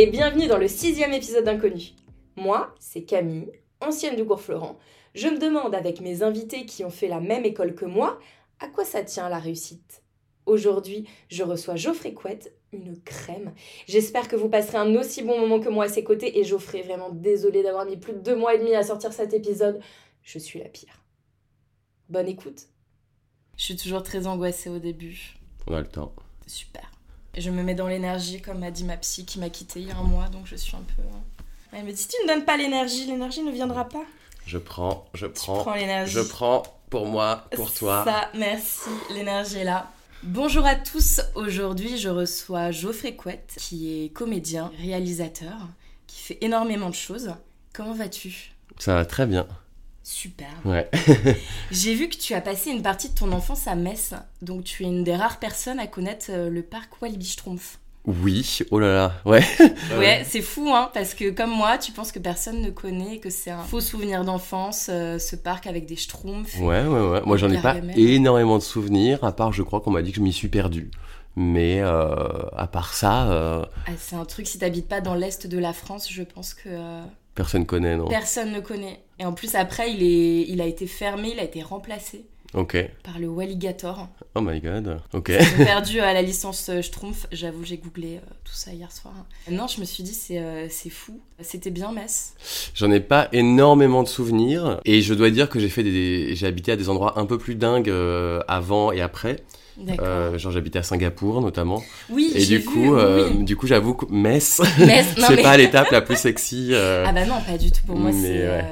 Et bienvenue dans le sixième épisode d'Inconnu. Moi, c'est Camille, ancienne du cours Florent. Je me demande avec mes invités qui ont fait la même école que moi, à quoi ça tient la réussite? Aujourd'hui, je reçois Geoffrey Couette, une crème. J'espère que vous passerez un aussi bon moment que moi à ses côtés et Geoffrey, vraiment désolé d'avoir mis plus de deux mois et demi à sortir cet épisode. Je suis la pire. Bonne écoute. Je suis toujours très angoissée au début. On a le temps. Super. Je me mets dans l'énergie, comme m'a dit ma psy qui m'a quitté il y a un mois, donc je suis un peu. Elle me dit si tu ne donnes pas l'énergie, l'énergie ne viendra pas. Je prends, je prends. Prends l'énergie. Je prends pour moi, pour toi. Ça, merci. L'énergie est là. Bonjour à tous, aujourd'hui je reçois Geoffrey Couette qui est comédien, réalisateur, qui fait énormément de choses. Comment vas-tu? Ça va très bien. Super. Ouais. J'ai vu que tu as passé une partie de ton enfance à Metz, donc tu es une des rares personnes à connaître euh, le parc Walibi-Schtroumpf. Oui, oh là là, ouais. Ouais, c'est fou, hein, parce que comme moi, tu penses que personne ne connaît, que c'est un faux souvenir d'enfance, euh, ce parc avec des schtroumpfs. Ouais, ouais, ouais. Moi, j'en ai pas énormément de souvenirs, à part, je crois qu'on m'a dit que je m'y suis perdu. Mais euh, à part ça. Euh, ah, c'est un truc, si t'habites pas dans l'est de la France, je pense que. Personne connaît, non Personne ne connaît. Et en plus, après, il, est... il a été fermé, il a été remplacé. Ok. Par le Walligator. Oh my god. Ok. Perdu à la licence euh, Schtroumpf. J'avoue, j'ai googlé euh, tout ça hier soir. Non, je me suis dit, c'est euh, fou. C'était bien Metz. J'en ai pas énormément de souvenirs. Et je dois dire que j'ai fait des, j'ai habité à des endroits un peu plus dingues avant et après. Euh, genre j'habitais à Singapour notamment. Oui. Et du coup, du coup, j'avoue que Metz, Metz c'est pas l'étape la plus sexy. Ah bah non, pas du tout. Pour moi, c'est.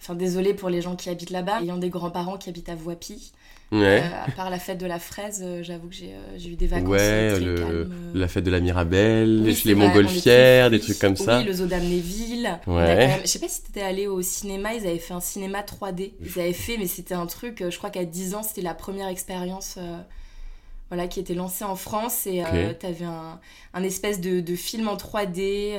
Enfin, désolé pour les gens qui habitent là-bas. Ayant des grands-parents qui habitent à Voipy. Ouais. Euh, à part la fête de la fraise, euh, j'avoue que euh, j'ai eu des vacances. Ouais, très le, la fête de la Mirabelle, les montgolfières, des trucs comme ça. Oui, le zoo d'Amnéville. Ouais. Je sais pas si t'étais allé au cinéma, ils avaient fait un cinéma 3D. Ils avaient fait, mais c'était un truc, je crois qu'à 10 ans, c'était la première expérience. Voilà, qui était lancée en France et t'avais un, un, espèce de, de, film en 3D.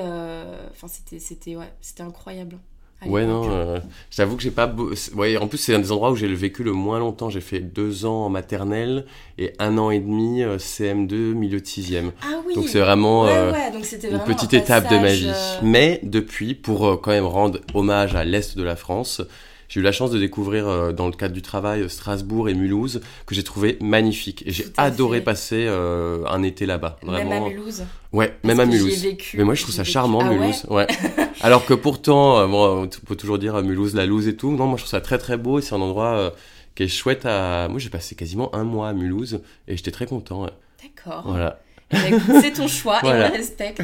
Enfin, c'était c'était ouais, incroyable. Ouais, non, euh, j'avoue que j'ai pas. Ouais, en plus, c'est un des endroits où j'ai vécu le moins longtemps. J'ai fait deux ans en maternelle et un an et demi euh, CM2, milieu de sixième. Ah oui Donc c'est vraiment, euh, ouais, donc vraiment une petite étape de ma vie. Mais depuis, pour quand même rendre hommage à l'Est de la France, j'ai eu la chance de découvrir euh, dans le cadre du travail euh, Strasbourg et Mulhouse que j'ai trouvé magnifique et j'ai adoré passer euh, un été là-bas. Vraiment. Même à Mulhouse. Ouais, même à Mulhouse. Vécu, Mais moi je trouve ça charmant ah Mulhouse. Ouais. Alors que pourtant, bon, on peut toujours dire Mulhouse la loose et tout. Non, moi je trouve ça très très beau c'est un endroit qui est chouette à. Moi j'ai passé quasiment un mois à Mulhouse et j'étais très content. D'accord. Voilà. Eh ben, c'est ton choix et on le respecte.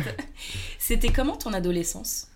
C'était comment ton adolescence?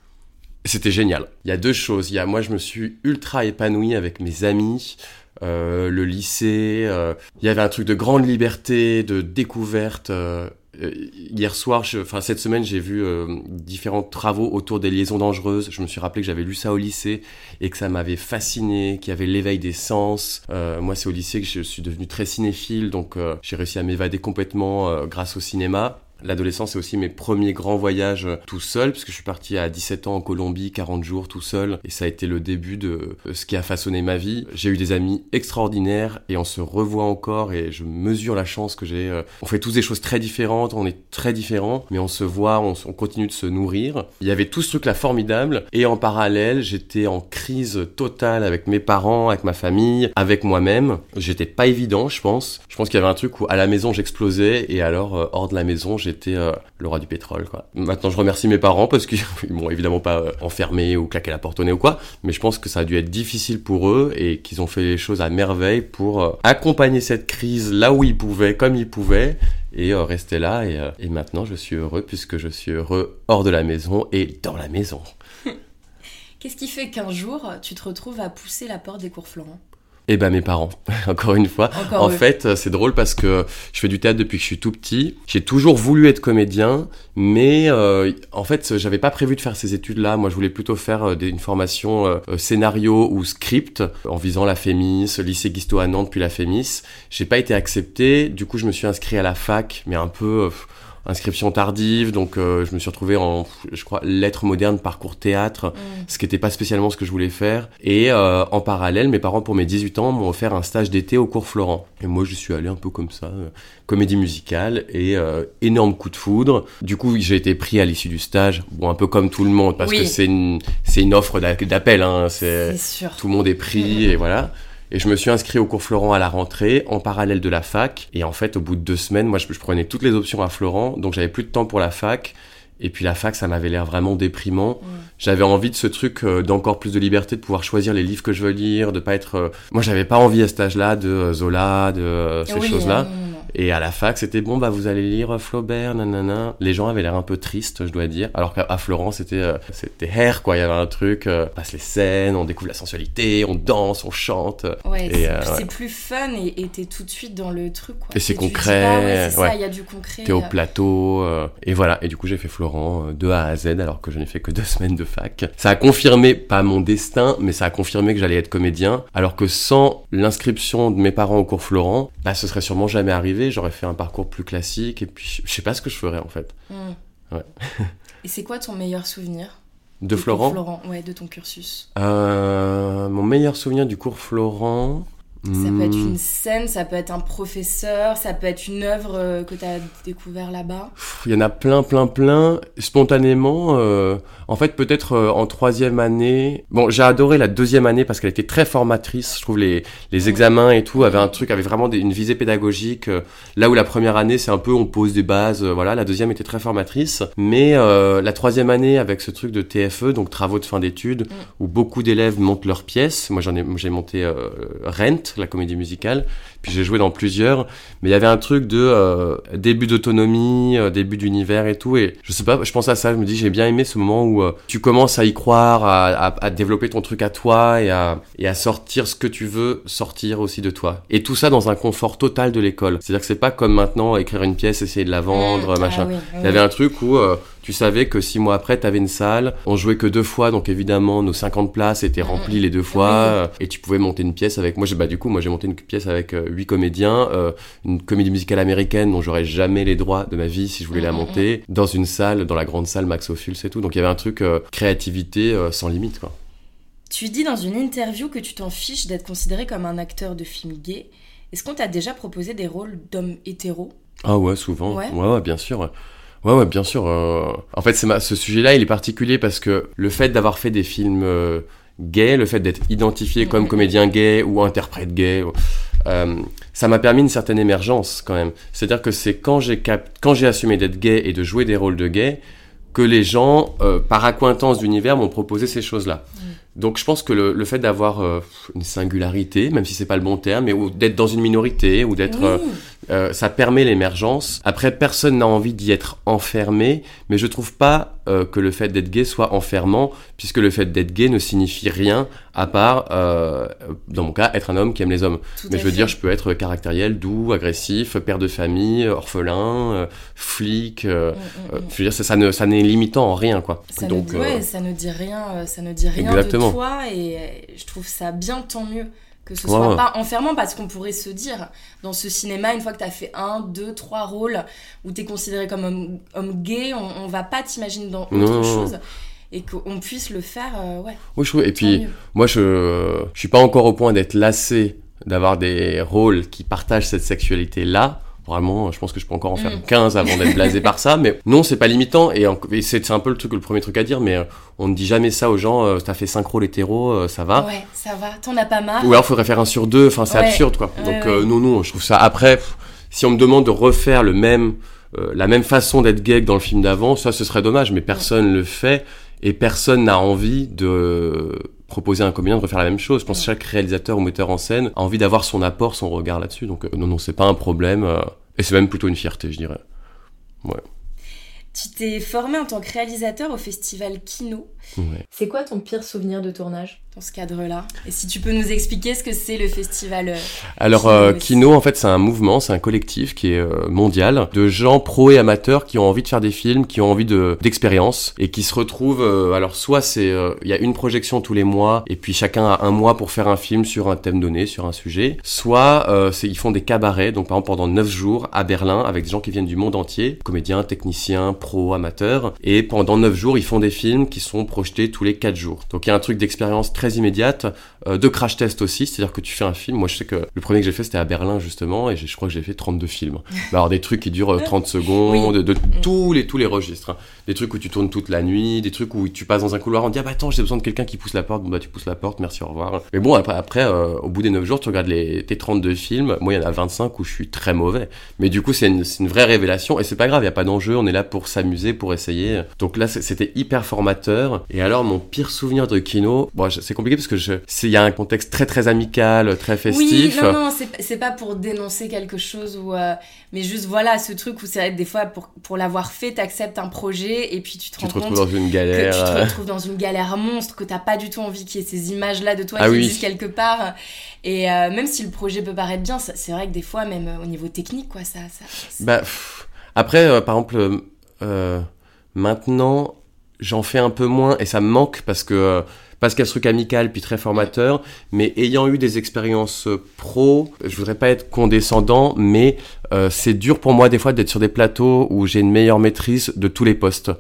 C'était génial. Il y a deux choses. Il y a, moi, je me suis ultra épanoui avec mes amis. Euh, le lycée, euh, il y avait un truc de grande liberté, de découverte. Euh, hier soir, enfin cette semaine, j'ai vu différents travaux autour des liaisons dangereuses. Je me suis rappelé que j'avais lu ça au lycée et que ça m'avait fasciné, qu'il y avait l'éveil des sens. moi, c'est au lycée que je suis devenu très cinéphile, donc j'ai réussi à m'évader complètement grâce au cinéma. L'adolescence, c'est aussi mes premiers grands voyages euh, tout seul, puisque je suis parti à 17 ans en Colombie, 40 jours tout seul, et ça a été le début de euh, ce qui a façonné ma vie. J'ai eu des amis extraordinaires, et on se revoit encore, et je mesure la chance que j'ai. Euh, on fait tous des choses très différentes, on est très différents, mais on se voit, on, continue de se nourrir. Il y avait tout ce truc-là formidable, et en parallèle, j'étais en crise totale avec mes parents, avec ma famille, avec moi-même. J'étais pas évident, je pense. Je pense qu'il y avait un truc où à la maison j'explosais, et alors hors de la maison, j'étais euh, le roi du pétrole. Quoi. Maintenant, je remercie mes parents parce qu'ils m'ont évidemment pas euh, enfermé ou claqué la porte au nez ou quoi, mais je pense que ça a dû être difficile pour eux et qu'ils ont fait les choses à merveille pour euh, accompagner cette crise là où ils pouvaient, comme ils pouvaient, et rester là. Et, maintenant, je suis heureux puisque je suis heureux hors de la maison et dans la maison. Qu'est-ce qui fait qu'un jour, tu te retrouves à pousser la porte des cours Florent? Eh ben mes parents, encore une fois. en fait, euh, c'est drôle parce que je fais du théâtre depuis que je suis tout petit. J'ai toujours voulu être comédien, mais euh, en fait, j'avais pas prévu de faire ces études-là. Moi, je voulais plutôt faire euh, une formation scénario ou script en visant la Fémis, lycée Guisto à Nantes puis la Fémis. J'ai pas été accepté. Du coup, je me suis inscrit à la fac, mais un peu inscription tardive, donc euh, je me suis retrouvé en, je crois, lettres modernes, parcours théâtre, Mm. ce qui n'était pas spécialement ce que je voulais faire. Et euh, en parallèle, mes parents, pour mes 18 ans, m'ont offert un stage d'été au cours Florent. Et moi, je suis allé un peu comme ça, euh, comédie musicale, et euh, énorme coup de foudre. Du coup, j'ai été pris à l'issue du stage, bon, un peu comme tout le monde, parce Oui. que c'est une, c'est une offre d'a- d'appel, hein, c'est tout le monde est pris Mhm. et voilà. Et je me suis inscrit au cours Florent à la rentrée, en parallèle de la fac. Et en fait, au bout de deux semaines, moi, je, je prenais toutes les options à Florent, donc j'avais plus de temps pour la fac. Et puis la fac, ça m'avait l'air vraiment déprimant. J'avais envie de ce truc euh, d'encore plus de liberté, de pouvoir choisir les livres que je veux lire, de pas être. euh, Moi, j'avais pas envie à cet âge-là de euh, Zola, de euh, ces Oui, choses-là. Et à la fac, c'était bon, bah vous allez lire Flaubert, nanana. Les gens avaient l'air un peu tristes, je dois dire. Alors qu'à Florence, c'était euh, c'était hair, quoi. Il y avait un truc, euh, on passe les scènes, on découvre la sensualité, on danse, on chante. Ouais, c'est euh, ouais. plus fun et t'es tout de suite dans le truc. Quoi. Et c'est concret, ah ouais, c'est ouais. ça, il y a du concret. T'es au euh, plateau, et voilà. Et du coup, j'ai fait Florent de A à Z, alors que je n'ai fait que deux semaines de fac. Ça a confirmé, pas mon destin, mais ça a confirmé que j'allais être comédien. Alors que sans l'inscription de mes parents au cours Florent, bah, ce serait sûrement jamais arrivé. J'aurais fait un parcours plus classique, et puis je sais pas ce que je ferais en fait. hmm. Ouais. et c'est quoi ton meilleur souvenir De Florent? Florent, ouais, de ton cursus? Euh, mon meilleur souvenir du cours Florent. Ça peut être hmm, une scène, ça peut être un professeur, ça peut être une œuvre euh, que t'as découvert là-bas. Il y en a plein, plein, plein. Spontanément, euh, en fait, peut-être euh, en troisième année. Bon, j'ai adoré la deuxième année parce qu'elle était très formatrice. Je trouve les, les examens et tout avaient un truc, avaient vraiment des- une visée pédagogique. euh, là où la première année, c'est un peu on pose des bases. euh, voilà, la deuxième était très formatrice. Mais euh, la troisième année, avec ce truc de TFE, donc travaux de fin d'études, où beaucoup d'élèves montent leurs pièces. Moi, j'en ai, j'ai monté euh, Rent, la comédie musicale. Puis j'ai joué dans plusieurs. Mais il y avait un truc de euh, début d'autonomie, euh, début d'univers et tout. Et je sais pas, je pense à ça. Je me dis, j'ai bien aimé ce moment où euh, tu commences à y croire, à, à- à développer ton truc à toi et à, et à sortir ce que tu veux sortir aussi de toi. Et tout ça dans un confort total de l'école. C'est-à-dire que c'est pas comme maintenant écrire une pièce, essayer de la vendre, Hmm. machin. Ah oui, oui, Il y avait un truc où tu savais que six mois après, tu avais une salle, on jouait que deux fois, donc évidemment, nos 50 places étaient remplies les deux fois, Oui. euh, et tu pouvais monter une pièce avec... Moi, bah, du coup, moi, j'ai monté une pièce avec huit comédiens, euh, une comédie musicale américaine dont j'aurais jamais les droits de ma vie si je voulais la Mhm, monter, dans une salle, dans la grande salle Max Ophuls et tout. Donc, il y avait un truc euh, créativité euh, sans limite, quoi. Tu dis dans une interview que tu t'en fiches d'être considéré comme un acteur de film gay. Est-ce qu'on t'a déjà proposé des rôles d'hommes hétéros? Ah ouais, souvent. Ouais. Ouais, ouais, bien sûr. ouais. Ouais, bien sûr. euh. En fait, c'est ma... ce sujet-là, il est particulier parce que le fait d'avoir fait des films gays, le fait d'être identifié comme comédien gay ou interprète gay, euh, ça m'a permis une certaine émergence quand même. C'est-à-dire que c'est quand j'ai cap... quand j'ai assumé d'être gay et de jouer des rôles de gay que les gens, euh, par accointance d'univers, m'ont proposé ces choses-là. Donc je pense que le, le fait d'avoir euh, une singularité, même si c'est pas le bon terme, mais ou d'être dans une minorité, ou d'être Oui. ça permet l'émergence. Après, personne n'a envie d'y être enfermé, mais je trouve pas euh, que le fait d'être gay soit enfermant, puisque le fait d'être gay ne signifie rien à part, euh, dans mon cas, être un homme qui aime les hommes. Tout mais je veux fait. dire, je peux être caractériel, doux, agressif, père de famille, orphelin, euh, flic. Mm, mm, mm. je veux dire, ça, ça ne, ça n'est limitant en rien, quoi. Ça, Donc, ne, ouais, ça ne dit rien, ça ne dit rien Exactement. de toi et je trouve ça bien tant mieux que ce soit ouais. pas enfermant parce qu'on pourrait se dire dans ce cinéma une fois que tu as fait un, deux, trois rôles où tu es considéré comme homme, homme gay, on, on va pas t'imaginer dans autre Non, chose et qu'on puisse le faire, euh, ouais. oui, je trouve. Et puis, mieux. Moi, je je suis pas encore au point d'être lassé d'avoir des rôles qui partagent cette sexualité-là. Vraiment, je pense que je peux encore en faire Mm. 15 avant d'être blasé par ça. Mais non, c'est pas limitant. Et, et c'est un peu le truc, le premier truc à dire. Mais euh, on ne dit jamais ça aux gens. euh, T'as fait 5 rôles hétéro, euh, ça va. Ouais, ça va, t'en as pas marre. Ou alors, faudrait faire un sur deux. Enfin, c'est Ouais. absurde, quoi. Donc, ouais. euh, non, non, je trouve ça. Après, pff, si on me demande de refaire le même, euh, la même façon d'être gay que dans le film d'avant, ça, ce serait dommage. Mais personne le fait. Et personne n'a envie de proposer à un comédien de refaire la même chose. Je pense que chaque réalisateur ou metteur en scène a envie d'avoir son apport, son regard là-dessus. Donc, euh, non, non, c'est pas un problème. euh, et c'est même plutôt une fierté, je dirais. Tu t'es formé en tant que réalisateur au festival Kino. Ouais. C'est quoi ton pire souvenir de tournage? Dans ce cadre-là Et si tu peux nous expliquer ce que c'est le festival euh, Alors, Kino euh. Kino, en fait, c'est un mouvement, c'est un collectif qui est euh, mondial de gens pros et amateurs qui ont envie de faire des films, qui ont envie de d'expérience et qui se retrouvent. euh, alors, soit c'est euh, il y a une projection tous les mois et puis chacun a un mois pour faire un film sur un thème donné, sur un sujet. Soit euh, c'est ils font des cabarets, donc par exemple pendant neuf jours à Berlin avec des gens qui viennent du monde entier, comédiens, techniciens, amateurs, et pendant neuf jours ils font des films qui sont projetés tous les quatre jours. Donc il y a un truc d'expérience très immédiate, euh, de crash test aussi, c'est-à-dire que tu fais un film. Moi je sais que le premier que j'ai fait c'était à Berlin justement, et je crois que j'ai fait 32 films. Bah, alors des trucs qui durent euh, 30 secondes, de, de tous les tous les registres, hein. des trucs où tu tournes toute la nuit, des trucs où tu passes dans un couloir, on te dit ah bah attends j'ai besoin de quelqu'un qui pousse la porte, bon bah tu pousses la porte, merci au revoir. Mais bon après après euh, au bout des 9 jours tu regardes les tes 32 films, moi il y en a 25 où je suis très mauvais. Mais du coup c'est une, vraie révélation et c'est pas grave, il y a pas d'enjeu, on est là pour s'amuser, pour essayer. Donc là c'était hyper formateur. Et alors mon pire souvenir de Kino, bon c'est compliqué parce que je y a un contexte très très amical, très festif. Oui, non, non, c'est pas pour dénoncer quelque chose ou. euh, mais juste voilà, ce truc où c'est vrai que des fois, pour, pour l'avoir fait, t'acceptes un projet et puis tu te Tu rends te compte retrouves dans une que galère. tu te retrouves dans une galère monstre, que t'as pas du tout envie qu'il y ait ces images-là de toi Ah qui oui. existent quelque part. Et euh, même si le projet peut paraître bien, c'est vrai que des fois, même euh, au niveau technique, quoi, ça. Bah, pff, après, par exemple, maintenant, j'en fais un peu moins et ça me manque parce que parce qu'il y a truc amical puis très formateur, mais ayant eu des expériences euh, pro, je voudrais pas être condescendant, mais euh, c'est dur pour moi des fois d'être sur des plateaux où j'ai une meilleure maîtrise de tous les postes.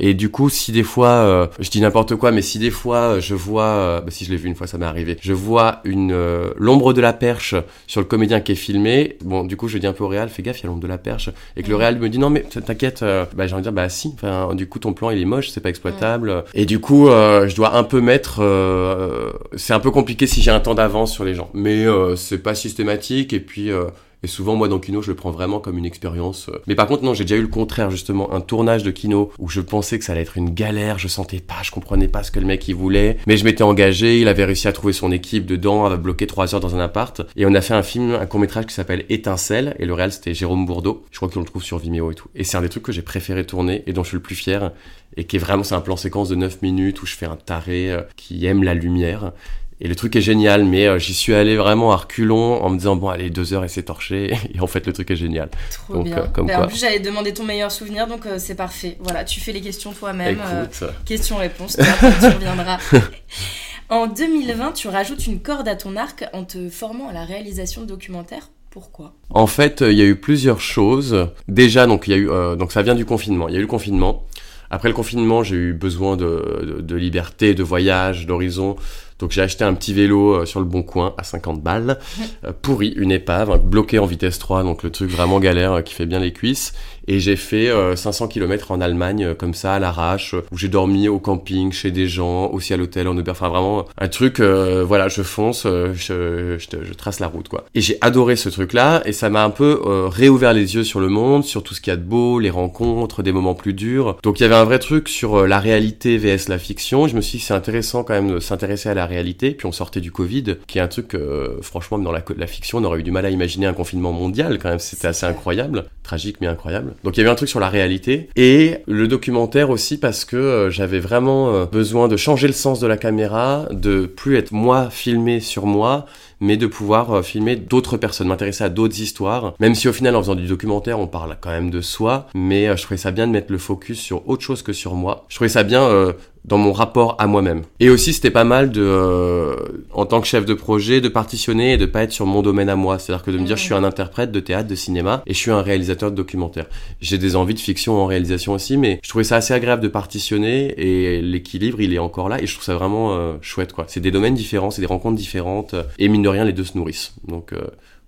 Et du coup, si des fois, euh, je dis n'importe quoi, mais si des fois euh, je vois, euh, bah, si je l'ai vu une fois, ça m'est arrivé, je vois une euh, l'ombre de la perche sur le comédien qui est filmé. Bon, du coup, je dis un peu au réal, fais gaffe, il y a l'ombre de la perche, et que le Mm. réal me dit non mais t'inquiète, bah j'ai envie de dire bah si. Enfin, du coup, ton plan il est moche, c'est pas exploitable. Et du coup, euh, je dois un peu mettre, euh, c'est un peu compliqué si j'ai un temps d'avance sur les gens, mais euh, c'est pas systématique. Et puis euh, et souvent, moi, dans Kino, je le prends vraiment comme une expérience. euh. Mais par contre, non, j'ai déjà eu le contraire, justement. Un tournage de Kino où je pensais que ça allait être une galère, je sentais pas, je comprenais pas ce que le mec il voulait. Mais je m'étais engagé, il avait réussi à trouver son équipe dedans, à bloquer trois heures dans un appart. Et on a fait un film, un court-métrage qui s'appelle Étincelle. Et le réal, c'était Jérôme Bourdeau. Je crois qu'on le trouve sur Vimeo et tout. Et c'est un des trucs que j'ai préféré tourner et dont je suis le plus fier. Et qui est vraiment, c'est un plan séquence de 9 minutes où je fais un taré euh, qui aime la lumière. Et le truc est génial, mais euh, j'y suis allé vraiment à reculons en me disant bon allez deux heures et c'est torché. Et en fait le truc est génial. Trop Donc, bien. euh, comme Bah, quoi. En plus, j'allais demander ton meilleur souvenir, donc euh, c'est parfait. Voilà, tu fais les questions toi-même. Question-réponse, tu reviendras. En 2020, tu rajoutes une corde à ton arc en te formant à la réalisation de documentaires. Pourquoi? En fait il y a eu plusieurs choses. Déjà donc il y a eu donc ça vient du confinement. Il y a eu le confinement. Après le confinement j'ai eu besoin de, de, de liberté, de voyage, d'horizon. Donc j'ai acheté un petit vélo euh, sur le bon coin à 50 balles, euh, pourri, une épave, bloqué en vitesse 3, donc le truc vraiment galère euh, qui fait bien les cuisses. Et j'ai fait euh, 500 km en Allemagne comme ça à l'arrache, où j'ai dormi au camping, chez des gens, aussi à l'hôtel, en Uber. Enfin vraiment un truc, euh, voilà, je fonce, euh, je, je, je trace la route quoi. Et j'ai adoré ce truc-là et ça m'a un peu euh, réouvert les yeux sur le monde, sur tout ce qu'il y a de beau, les rencontres, des moments plus durs. Donc il y avait un vrai truc sur la réalité vs la fiction. Je me suis dit c'est intéressant quand même de s'intéresser à la réalité. Puis on sortait du Covid, qui est un truc euh, franchement dans la, la fiction on aurait eu du mal à imaginer un confinement mondial quand même. C'était assez incroyable, tragique mais incroyable. Donc il y avait un truc sur la réalité et le documentaire aussi parce que euh, j'avais vraiment euh, besoin de changer le sens de la caméra, de plus être moi filmé sur moi, mais de pouvoir euh, filmer d'autres personnes, m'intéresser à d'autres histoires. Même si au final en faisant du documentaire on parle quand même de soi, mais je trouvais ça bien de mettre le focus sur autre chose que sur moi. Je trouvais ça bien euh, dans mon rapport à moi-même. Et aussi, c'était pas mal de, euh, en tant que chef de projet, de partitionner et de pas être sur mon domaine à moi. C'est-à-dire que de me dire, je suis un interprète de théâtre, de cinéma, et je suis un réalisateur de documentaire. J'ai des envies de fiction en réalisation aussi, mais je trouvais ça assez agréable de partitionner, et l'équilibre, il est encore là, et je trouve ça vraiment euh, chouette, quoi. C'est des domaines différents, c'est des rencontres différentes, et mine de rien, les deux se nourrissent. Donc, euh,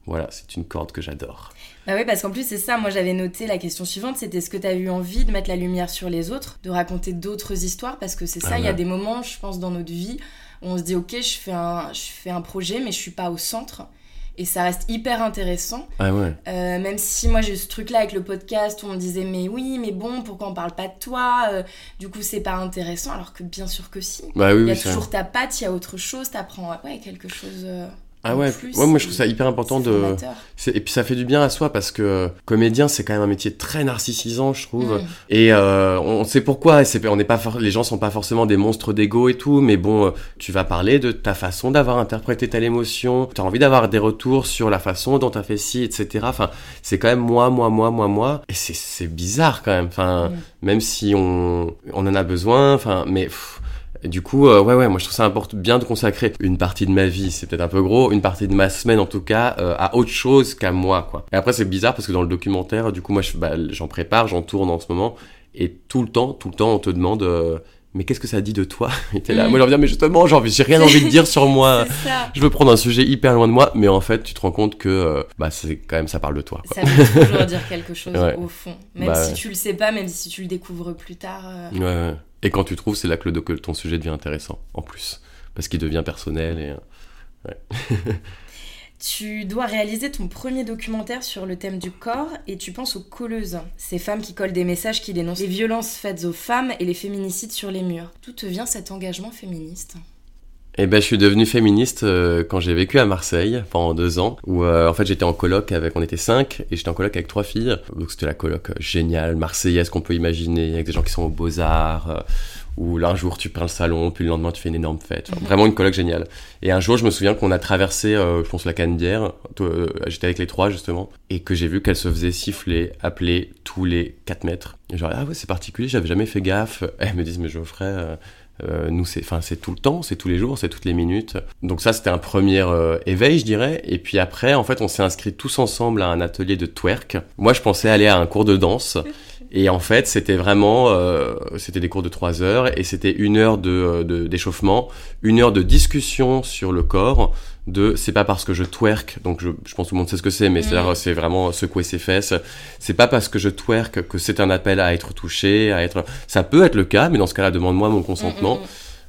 voilà, c'est une corde que j'adore. Bah oui, parce qu'en plus, c'est ça. Moi, j'avais noté la question suivante c'était est-ce que tu as eu envie de mettre la lumière sur les autres, de raconter d'autres histoires? Parce que c'est ça, Ah il y a des moments, je pense, dans notre vie où on se dit ok, je fais un, je fais un projet, mais je suis pas au centre. Et ça reste hyper intéressant. Ah ouais. Euh, même si moi j'ai eu ce truc là avec le podcast où on me disait mais oui mais bon pourquoi on parle pas de toi? Euh, du coup c'est pas intéressant alors que bien sûr que si Bah oui, il y a oui, toujours ta patte il y a autre chose t'apprends ouais quelque chose euh, Ah ouais, plus, ouais, moi je trouve ça hyper important de. Et puis ça fait du bien à soi parce que comédien c'est quand même un métier très narcissisant, je trouve. Mm. Et euh, on sait pourquoi. et c'est- On n'est pas, for- les gens sont pas forcément des monstres d'ego et tout, mais bon, euh, tu vas parler de ta façon d'avoir interprété telle émotion. Tu as envie d'avoir des retours sur la façon dont tu as fait ci, etc. Enfin, c'est quand même moi, moi, moi, moi, moi. Et c'est- c'est bizarre quand même. Enfin, Mm. même si on, on en a besoin. Enfin, mais. pff, du coup, euh, ouais, ouais, moi je trouve ça important bien de consacrer une partie de ma vie, c'est peut-être un peu gros, une partie de ma semaine en tout cas, euh, à autre chose qu'à moi, quoi. Et après, c'est bizarre parce que dans le documentaire, du coup, moi, je- bah, j'en prépare, j'en tourne en ce moment, et tout le temps, tout le temps, on te demande, euh, mais qu'est-ce que ça dit de toi? Et t'es là, Mm. moi, j'ai envie de dire, mais justement, j'ai envie- j'ai rien envie de dire sur moi. Je veux prendre un sujet hyper loin de moi, mais en fait, tu te rends compte que, euh, bah, c'est quand même, ça parle de toi, quoi. Ça veut toujours dire quelque chose Ouais. au fond. Même Bah si ouais. tu le sais pas, même si tu le découvres plus tard. euh, Ouais, ouais. Et quand tu trouves, c'est là que, que ton sujet devient intéressant, en plus. Parce qu'il devient personnel et... euh, Tu dois réaliser ton premier documentaire sur le thème du corps et tu penses aux colleuses, ces femmes qui collent des messages qui dénoncent les violences faites aux femmes et les féminicides sur les murs. D'où te vient cet engagement féministe? Eh ben, je suis devenu féministe euh, quand j'ai vécu à Marseille pendant deux ans, où euh, en fait j'étais en coloc avec, on était cinq, et j'étais en coloc avec trois filles. Donc c'était la coloc euh, géniale, marseillaise qu'on peut imaginer, avec des gens qui sont aux beaux arts, euh, où là un jour tu peins le salon, puis le lendemain tu fais une énorme fête. Enfin, Mhm. Vraiment une coloc géniale. Et un jour je me souviens qu'on a traversé, euh, je pense la Canebière, euh, j'étais avec les trois justement, et que j'ai vu qu'elles se faisaient siffler, appeler tous les 4 mètres. Et genre ah ouais c'est particulier, j'avais jamais fait gaffe. Elles me disent mais Geoffrey. Euh, nous, c'est, enfin, c'est tout le temps, c'est tous les jours, c'est toutes les minutes. Donc ça, c'était un premier euh, éveil, je dirais. Et puis après, en fait, on s'est inscrits tous ensemble à un atelier de twerk. Moi, je pensais aller à un cours de danse. Et en fait, c'était vraiment, euh, c'était des cours de trois heures et c'était une heure de, euh, de- d'échauffement, une heure de discussion sur le corps. De, c'est pas parce que je twerk, donc je, je pense que tout le monde sait ce que c'est, mais c'est, c'est vraiment secouer ses fesses. C'est pas parce que je twerk que c'est un appel à être touché, à être. Ça peut être le cas, mais dans ce cas-là, demande-moi mon consentement. Mm, mm, mm.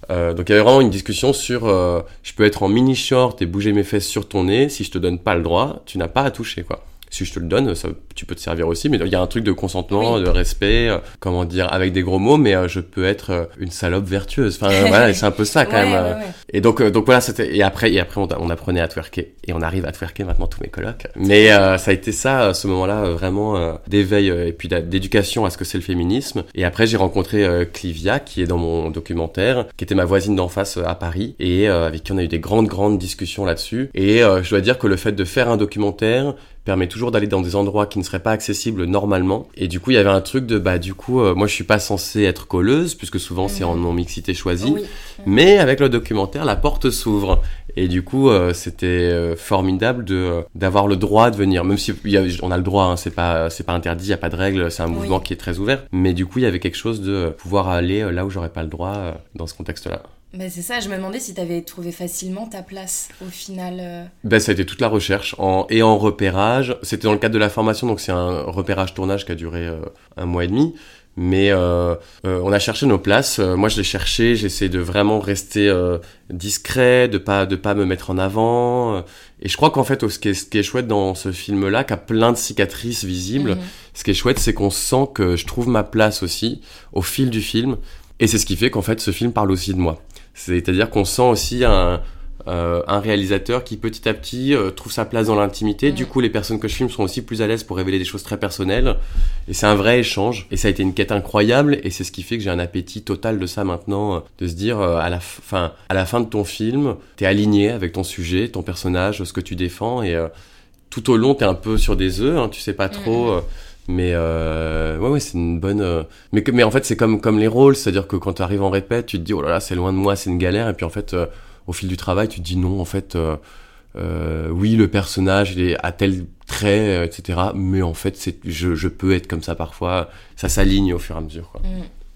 Euh, donc il y avait vraiment une discussion sur euh, je peux être en mini short et bouger mes fesses sur ton nez si je te donne pas le droit tu n'as pas à toucher quoi si je te le donne ça, tu peux te servir aussi mais il y a un truc de consentement Oui. de respect euh, comment dire avec des gros mots mais euh, je peux être euh, une salope vertueuse. Enfin voilà c'est un peu ça quand Ouais, même ouais, ouais. et donc donc voilà c'était et après et après on, on apprenait à twerker. Et on arrive à twerker maintenant tous mes colocs. Mais euh, ça a été ça ce moment-là vraiment d'éveil et puis d'éducation à ce que c'est le féminisme. Et après j'ai rencontré Clivia qui est dans mon documentaire qui était ma voisine d'en face à Paris. Et avec qui on a eu des grandes grandes discussions là-dessus. Et euh, je dois dire que le fait de faire un documentaire permet toujours d'aller dans des endroits qui ne seraient pas accessibles normalement et du coup il y avait un truc de bah du coup euh, moi je suis pas censée être colleuse puisque souvent c'est en Mhm. non mixité choisie Oui. mais avec le documentaire, la porte s'ouvre. Et du coup, euh, c'était euh, formidable de d'avoir le droit de venir. Même si y a- on a le droit, hein, c'est pas c'est pas interdit, il y a pas de règles, c'est un Oui. mouvement qui est très ouvert. Mais du coup, il y avait quelque chose de pouvoir aller là où j'aurais pas le droit dans ce contexte-là. Bah, c'est ça, je me demandais si t'avais trouvé facilement ta place au final. Ben, ça a été toute la recherche en, et en repérage. C'était dans le cadre de la formation, donc c'est un repérage tournage qui a duré euh, un mois et demi. Mais euh, euh, on a cherché nos places. Moi, je l'ai cherché. J'essaie de vraiment rester euh, discret, de pas de pas me mettre en avant. Et je crois qu'en fait, ce qui est, ce qui est chouette dans ce film-là, qui a plein de cicatrices visibles, Mhm. ce qui est chouette, c'est qu'on sent que je trouve ma place aussi au fil du film. Et c'est ce qui fait qu'en fait, ce film parle aussi de moi. C'est-à-dire qu'on sent aussi un, euh, un réalisateur qui petit à petit euh, trouve sa place dans l'intimité. Du coup, les personnes que je filme sont aussi plus à l'aise pour révéler des choses très personnelles. Et c'est un vrai échange. Et ça a été une quête incroyable. Et c'est ce qui fait que j'ai un appétit total de ça maintenant. euh, De se dire, euh, à, la fin, à la fin de ton film, t'es aligné avec ton sujet, ton personnage, ce que tu défends. Et tout au long, t'es un peu sur des œufs. hein, tu sais pas trop. Mhm. Mais euh, ouais, ouais, c'est une bonne. euh, Mais, mais en fait, c'est comme, comme les rôles. C'est-à-dire que quand tu arrives en répète, tu te dis, oh là là, c'est loin de moi, c'est une galère. Et puis en fait, euh, au fil du travail, tu te dis, non, en fait, oui, le personnage, il est à tel trait, etc. Mais en fait, c'est, je, je peux être comme ça parfois. Ça s'aligne au fur et à mesure. Quoi.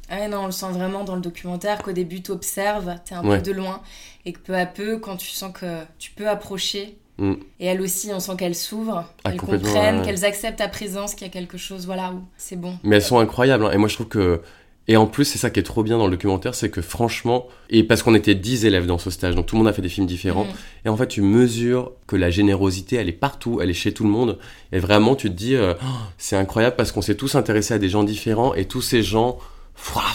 Ah non, on le sent vraiment dans le documentaire qu'au début tu observes, t'es un Ouais. peu de loin et que peu à peu, quand tu sens que tu peux approcher, Mm. et elle aussi, on sent qu'elles s'ouvrent, Ah, qu'elles comprennent, ouais, qu'elles acceptent ta présence, qu'il y a quelque chose, voilà, où c'est bon. Mais elles sont incroyables. hein. Et moi, je trouve que. Et en plus, c'est ça qui est trop bien dans le documentaire, c'est que franchement, et parce qu'on était 10 élèves dans ce stage, donc tout le monde a fait des films différents, Mm. Et en fait, tu mesures que la générosité, elle est partout, elle est chez tout le monde. Et vraiment, tu te dis, euh, Oh, c'est incroyable parce qu'on s'est tous intéressés à des gens différents et tous ces gens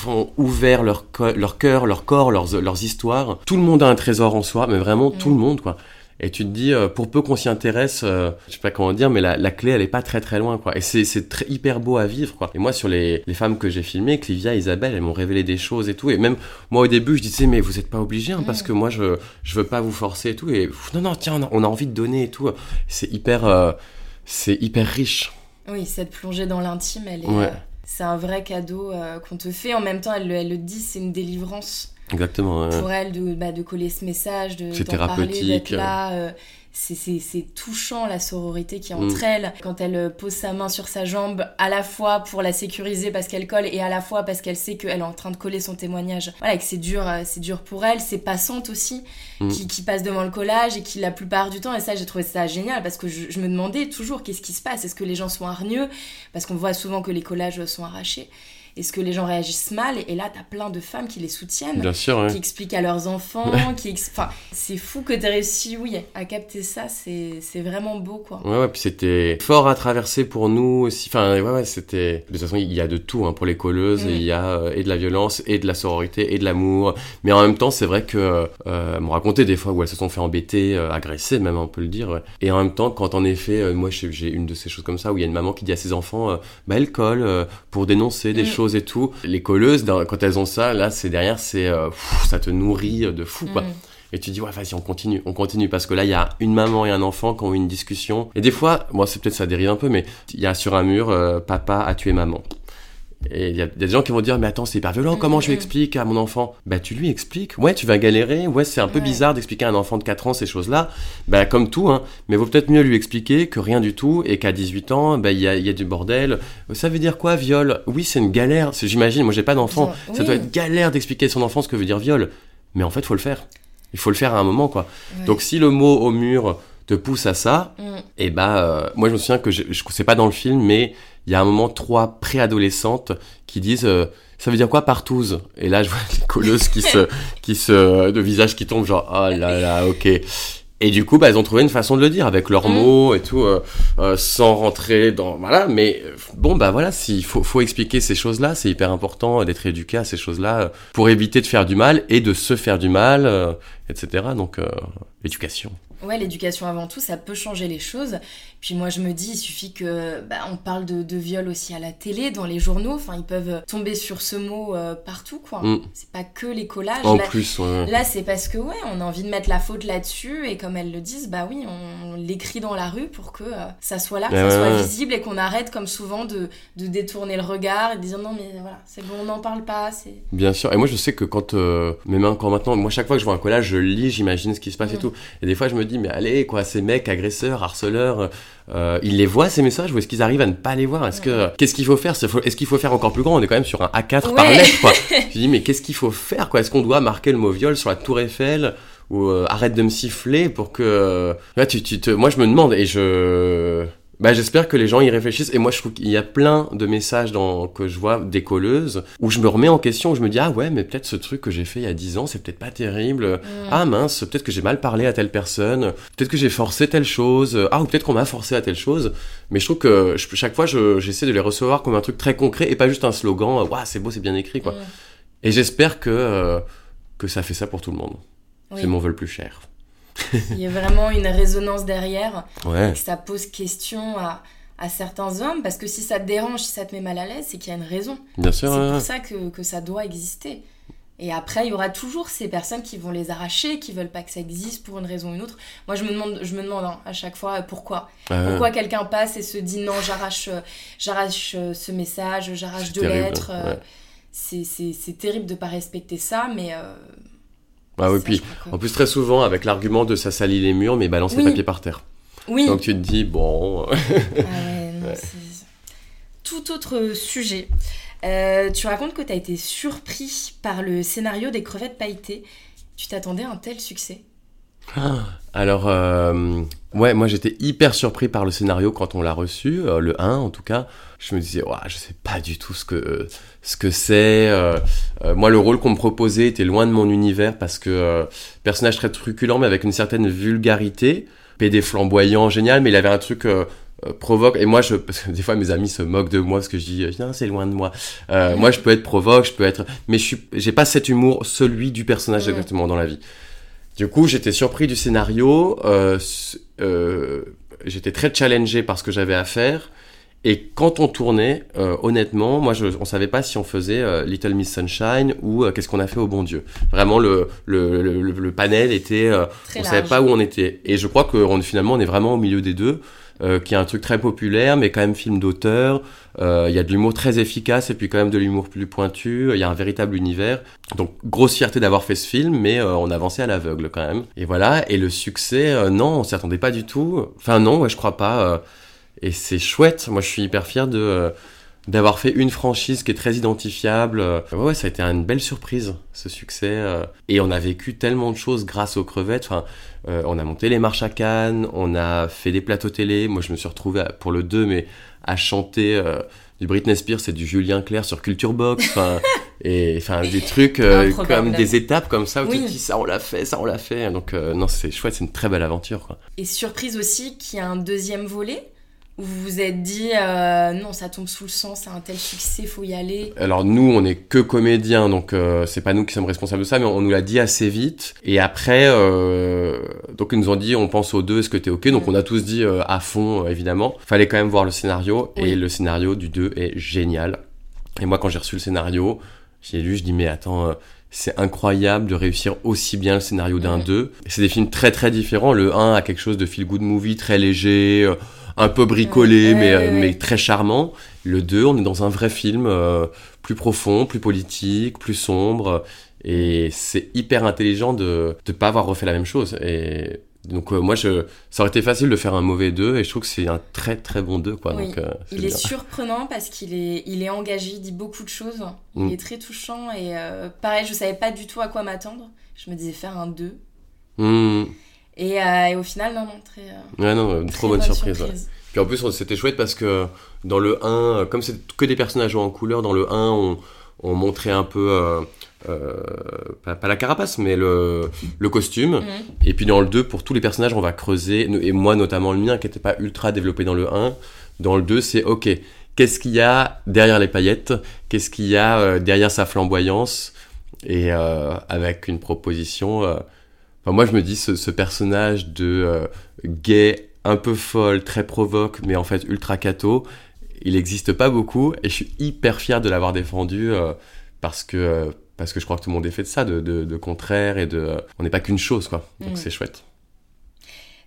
ont ouvert leur, co- leur cœur, leur corps, leurs, leurs histoires. Tout le monde a un trésor en soi, mais vraiment tout Mm. le monde, quoi. Et tu te dis, euh, pour peu qu'on s'y intéresse, euh, je sais pas comment dire, mais la, la clé, elle est pas très très loin, quoi. Et c'est, c'est très, hyper beau à vivre, quoi. Et moi, sur les, les femmes que j'ai filmées, Clivia, Isabelle, elles m'ont révélé des choses et tout. Et même, moi, au début, je disais, mais vous êtes pas obligés, hein, parce que moi, je, je veux pas vous forcer et tout. Et non, non, tiens, on a, on a envie de donner et tout. C'est hyper, euh, c'est hyper riche. Oui, cette plongée dans l'intime, elle est. Ouais. euh, c'est un vrai cadeau qu'on te fait. En même temps, elle, le- elle le dit, c'est une délivrance Exactement. ouais. pour elle de, bah, de coller ce message, de C'est d'en parler, thérapeutique. d'être là. euh, c'est- c'est c'est touchant la sororité qui est Mm. entre elles. Quand elle euh, pose sa main sur sa jambe, à la fois pour la sécuriser parce qu'elle colle et à la fois parce qu'elle sait qu'elle est en train de coller son témoignage. Voilà, et que c'est dur, euh, c'est dur pour elle. C'est passante aussi, Mm. qui, qui passe devant le collage et qui la plupart du temps, et ça j'ai trouvé ça génial parce que je, je me demandais toujours qu'est-ce qui se passe? Est-ce que les gens sont hargneux? Parce qu'on voit souvent que les collages sont arrachés. Est-ce que les gens réagissent mal Et là, t'as plein de femmes qui les soutiennent Bien sûr, ouais. qui expliquent à leurs enfants, qui enfin, c'est fou que t'aies réussi, oui, à capter ça, c'est c'est vraiment beau, quoi. Ouais, ouais, puis c'était fort à traverser pour nous aussi. Enfin, ouais, ouais, c'était. De toute façon, il y a de tout hein, pour les colleuses. Mm. Il y a euh, et de la violence, et de la sororité, et de l'amour. Mais en même temps, c'est vrai que euh, m'ont raconté des fois où elles se sont fait embêter, euh, agresser, même on peut le dire. ouais. Et en même temps, quand en effet, euh, moi j'ai une de ces choses comme ça où il y a une maman qui dit à ses enfants, euh, bah elle colle pour dénoncer des Mm. choses et tout. Les colleuses, dans- quand elles ont ça, là, c'est derrière, c'est euh, ça te nourrit de fou, quoi. Mm. Et tu dis, ouais, vas-y, on continue, on continue. Parce que là, il y a une maman et un enfant qui ont eu une discussion. Et des fois, moi, c'est peut-être ça dérive un peu, mais il y a sur un mur, euh, papa a tué maman. Et il y, a des gens qui vont dire, mais attends, c'est hyper violent, comment je lui Mhm. explique à mon enfant? Bah, tu lui expliques. Ouais, tu vas galérer. Ouais, c'est un peu Ouais. bizarre d'expliquer à un enfant de 4 ans ces choses-là. Bah, comme tout, hein. Mais vaut peut-être mieux lui expliquer que rien du tout et qu'à 18 ans, bah, il y a, y a du bordel. Ça veut dire quoi, viol? Oui, c'est une galère. J'imagine, moi, j'ai pas d'enfant. Oui. Ça doit être galère d'expliquer à son enfant ce que veut dire viol. Mais en fait, faut le faire. Il faut le faire à un moment, quoi. Ouais. Donc si le mot au mur te pousse à ça, Mm. et bah euh, moi je me souviens que je, je c'est pas dans le film, mais il y a un moment trois préadolescentes qui disent euh, ça veut dire quoi partouze? Et là je vois les colleuses qui se qui se de visage qui tombent genre oh là là ok. Et du coup, bah, elles ont trouvé une façon de le dire avec leurs Mm. mots et tout, euh, euh, sans rentrer dans voilà. Mais euh, bon, bah voilà, s'il faut, faut expliquer ces choses-là, c'est hyper important d'être éduqué à ces choses-là euh, pour éviter de faire du mal et de se faire du mal, euh, etc. Donc, euh, l'éducation. Ouais, l'éducation avant tout, ça peut changer les choses. Puis moi, je me dis, il suffit que bah, on parle de, de viol aussi à la télé, dans les journaux. Enfin, ils peuvent tomber sur ce mot euh, partout, quoi. Mm. C'est pas que les collages. En Là- plus, ouais. Là, c'est parce que, ouais, on a envie de mettre la faute là-dessus, et comme elles le disent, bah oui, on l'écrit dans la rue pour que euh, ça soit là, que Ouais, ça soit visible, et qu'on arrête, comme souvent, de, de détourner le regard et de dire non, mais voilà, c'est bon, on n'en parle pas. c'est Bien sûr. Et moi, je sais que quand, euh, même encore maintenant, moi, chaque fois que je vois un collage, je lis, j'imagine ce qui se passe et Mm. tout. Et des fois, je me dis, mais allez, quoi, ces mecs agresseurs, harceleurs, euh, ils les voient ces messages ou est-ce qu'ils arrivent à ne pas les voir? Est-ce que, qu'est-ce qu'il faut faire? Est-ce qu'il faut faire encore plus grand? On est quand même sur un A4 par lettre, quoi. je dis, mais qu'est-ce qu'il faut faire, quoi? Est-ce qu'on doit marquer le mot viol sur la tour Eiffel ou euh, arrête de me siffler pour que, euh, là, tu, tu te, moi, je me demande et je, bah, j'espère que les gens y réfléchissent. Et moi, je trouve qu'il y a plein de messages dans, que je vois des colleuses où je me remets en question, où je me dis, ah ouais, mais peut-être ce truc que j'ai fait il y a 10 ans, c'est peut-être pas terrible. Mm. Ah mince, peut-être que j'ai mal parlé à telle personne. Peut-être que j'ai forcé telle chose. Ah, ou peut-être qu'on m'a forcé à telle chose. Mais je trouve que je- chaque fois, je- j'essaie de les recevoir comme un truc très concret et pas juste un slogan. Waouh, c'est beau, c'est bien écrit, quoi. Mm. Et j'espère que, euh, que ça fait ça pour tout le monde. Oui. C'est mon vol plus cher. Il y a vraiment une résonance derrière. Ouais. que ça pose question à, à certains hommes, parce que si ça te dérange, si ça te met mal à l'aise, c'est qu'il y a une raison. Bien C'est sûr. ouais, pour ça que, que ça doit exister. Et après, il y aura toujours ces personnes qui vont les arracher, qui veulent pas que ça existe pour une raison ou une autre. Moi, je me demande, je me demande hein, à chaque fois euh, pourquoi? Ouais. Pourquoi quelqu'un passe et se dit non, j'arrache, euh, j'arrache euh, ce message, j'arrache deux terrible, lettres. ouais. c'est- C'est c'est terrible de pas respecter ça, mais. euh, Ah oui, puis en plus très souvent avec l'argument de ça salit les murs, mais balance les Oui. papiers par terre. Oui. Donc tu te dis bon, Ah ouais, non, Ouais. Tout autre sujet. Euh, tu racontes que tu as été surpris par le scénario des crevettes pailletées. Tu t'attendais à un tel succès? Alors, euh, ouais, moi j'étais hyper surpris par le scénario quand on l'a reçu, euh, le 1 en tout cas. Je me disais, Ouah, je sais pas du tout ce que ce que c'est. euh, euh, moi, le rôle qu'on me proposait était loin de mon univers parce que euh, personnage très truculent, mais avec une certaine vulgarité, PD flamboyant, génial, mais il avait un truc. euh, euh, provoque et moi je parce que des fois mes amis se moquent de moi parce que je dis non c'est loin de moi Euh, moi je peux être provoque je peux être mais je suis j'ai pas cet humour celui du personnage Ouais. exactement dans la vie Du coup, j'étais surpris du scénario. Euh, euh, j'étais très challengé par ce que j'avais à faire. Et quand on tournait, euh, honnêtement, moi, je, on savait pas si on faisait euh, Little Miss Sunshine ou euh, qu'est-ce qu'on a fait au bon Dieu. Vraiment, le, le, le, le panel était, euh, on large. savait pas où on était. Et je crois que on, finalement, on est vraiment au milieu des deux, euh, qui est un truc très populaire, mais quand même film d'auteur. Euh, Il y a de l'humour très efficace et puis quand même de l'humour plus pointu. Il y a un véritable univers. Donc grosse fierté d'avoir fait ce film, mais euh, on avançait à l'aveugle quand même. Et voilà. Et le succès, euh, non, on s'y attendait pas du tout. Enfin non, ouais, je crois pas. Et c'est chouette. Moi, je suis hyper fier de euh, d'avoir fait une franchise qui est très identifiable. Euh, Ouais, ça a été une belle surprise, ce succès. euh. Et on a vécu tellement de choses grâce aux crevettes. Enfin, on a monté les marches à Cannes, on a fait des plateaux télé. Moi, je me suis retrouvé pour le 2, mais à chanter du Britney Spears et du Julien Clerc sur Culture Box. Enfin, et enfin des trucs euh, comme des étapes comme ça où tu Oui. te dis ça on l'a fait, ça on l'a fait. Donc euh, non, c'est chouette, c'est une très belle aventure. Quoi. Et surprise aussi qu'il y a un deuxième volet où vous vous êtes dit euh, non, ça tombe sous le sens, c'est un tel succès, faut y aller. Alors nous, on est que comédiens, donc euh, c'est pas nous qui sommes responsables de ça, mais on nous l'a dit assez vite. Et après, euh, donc ils nous ont dit, on pense aux deux, est-ce que t'es ok? Donc on a tous dit euh, à fond, évidemment. Fallait quand même voir le scénario, Oui. et le scénario du 2 est génial. Et moi, quand j'ai reçu le scénario, j'ai lu, je dis mais attends. C'est incroyable de réussir aussi bien le scénario d'un Mhm. 2. Et C'est des films très très différents. Le 1 a quelque chose de feel good movie, très léger, euh, un peu bricolé, mais, euh, mais très charmant. Le 2, on est dans un vrai film euh, plus profond, plus politique, plus sombre. Et c'est hyper intelligent de ne pas avoir refait la même chose. Et donc, euh, moi, je, ça aurait été facile de faire un mauvais 2, et je trouve que c'est un très très bon 2. Quoi, Oui. donc, euh, Il est surprenant parce qu'il est, il est engagé, il dit beaucoup de choses, il Mm. est très touchant et euh, pareil, je savais pas du tout à quoi m'attendre. Je me disais faire un 2. Mmh. Et, et au final, non, non, très, Ouais, non, une très trop bonne surprise. ouais. Puis en plus, c'était chouette parce que dans le 1, euh, comme c'est que des personnages en couleur, dans le 1, on, on montrait un peu, euh, euh, pas, pas la carapace, mais le, le costume. Mhm. Et puis dans le 2, pour tous les personnages, on va creuser, et moi notamment le mien, qui n'était pas ultra développé dans le 1, dans le 2, c'est ok, qu'est-ce qu'il y a derrière les paillettes? Qu'est-ce qu'il y a euh, derrière sa flamboyance? Et euh, avec une proposition... euh, Enfin, moi, je me dis, ce, ce personnage de euh, gay, un peu folle, très provoque, mais en fait ultra cato, il n'existe pas beaucoup, et je suis hyper fier de l'avoir défendu euh, parce que euh, parce que je crois que tout le monde est fait de ça, de, de, de contraire et de. on n'est pas qu'une chose, quoi. Donc Mhm. c'est chouette.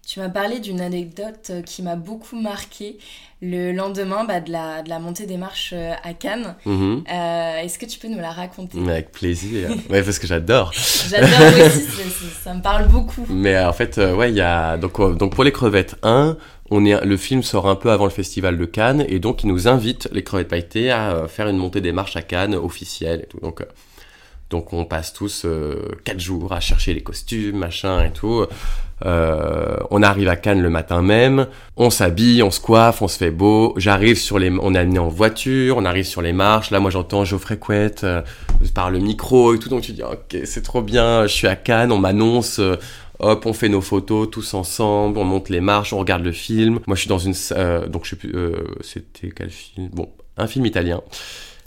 Tu m'as parlé d'une anecdote euh, qui m'a beaucoup marqué le lendemain bah, de, la, de la montée des marches euh, à Cannes. Mhm. Euh, Est-ce que tu peux nous la raconter? Avec plaisir. ouais, parce que j'adore. J'adore aussi, ça me parle beaucoup. Mais en fait, ouais, il y a donc donc pour les crevettes 1, on est le film sort un peu avant le festival de Cannes et donc il nous invite les crevettes pailletées à euh, faire une montée des marches à Cannes officielle et tout. Donc euh, donc on passe tous euh, quatre jours à chercher les costumes, machin et tout. Euh, on arrive à Cannes le matin même, on s'habille, on se coiffe, on se fait beau. J'arrive sur les, on est amené en voiture, on arrive sur les marches. Là, moi, j'entends Geoffrey Couette par le micro et tout, donc tu dis ok, c'est trop bien. Je suis à Cannes, on m'annonce. Hop, on fait nos photos tous ensemble, on monte les marches, on regarde le film. Moi, je suis dans une, euh, donc je sais plus, euh, c'était quel film? Bon, un film italien.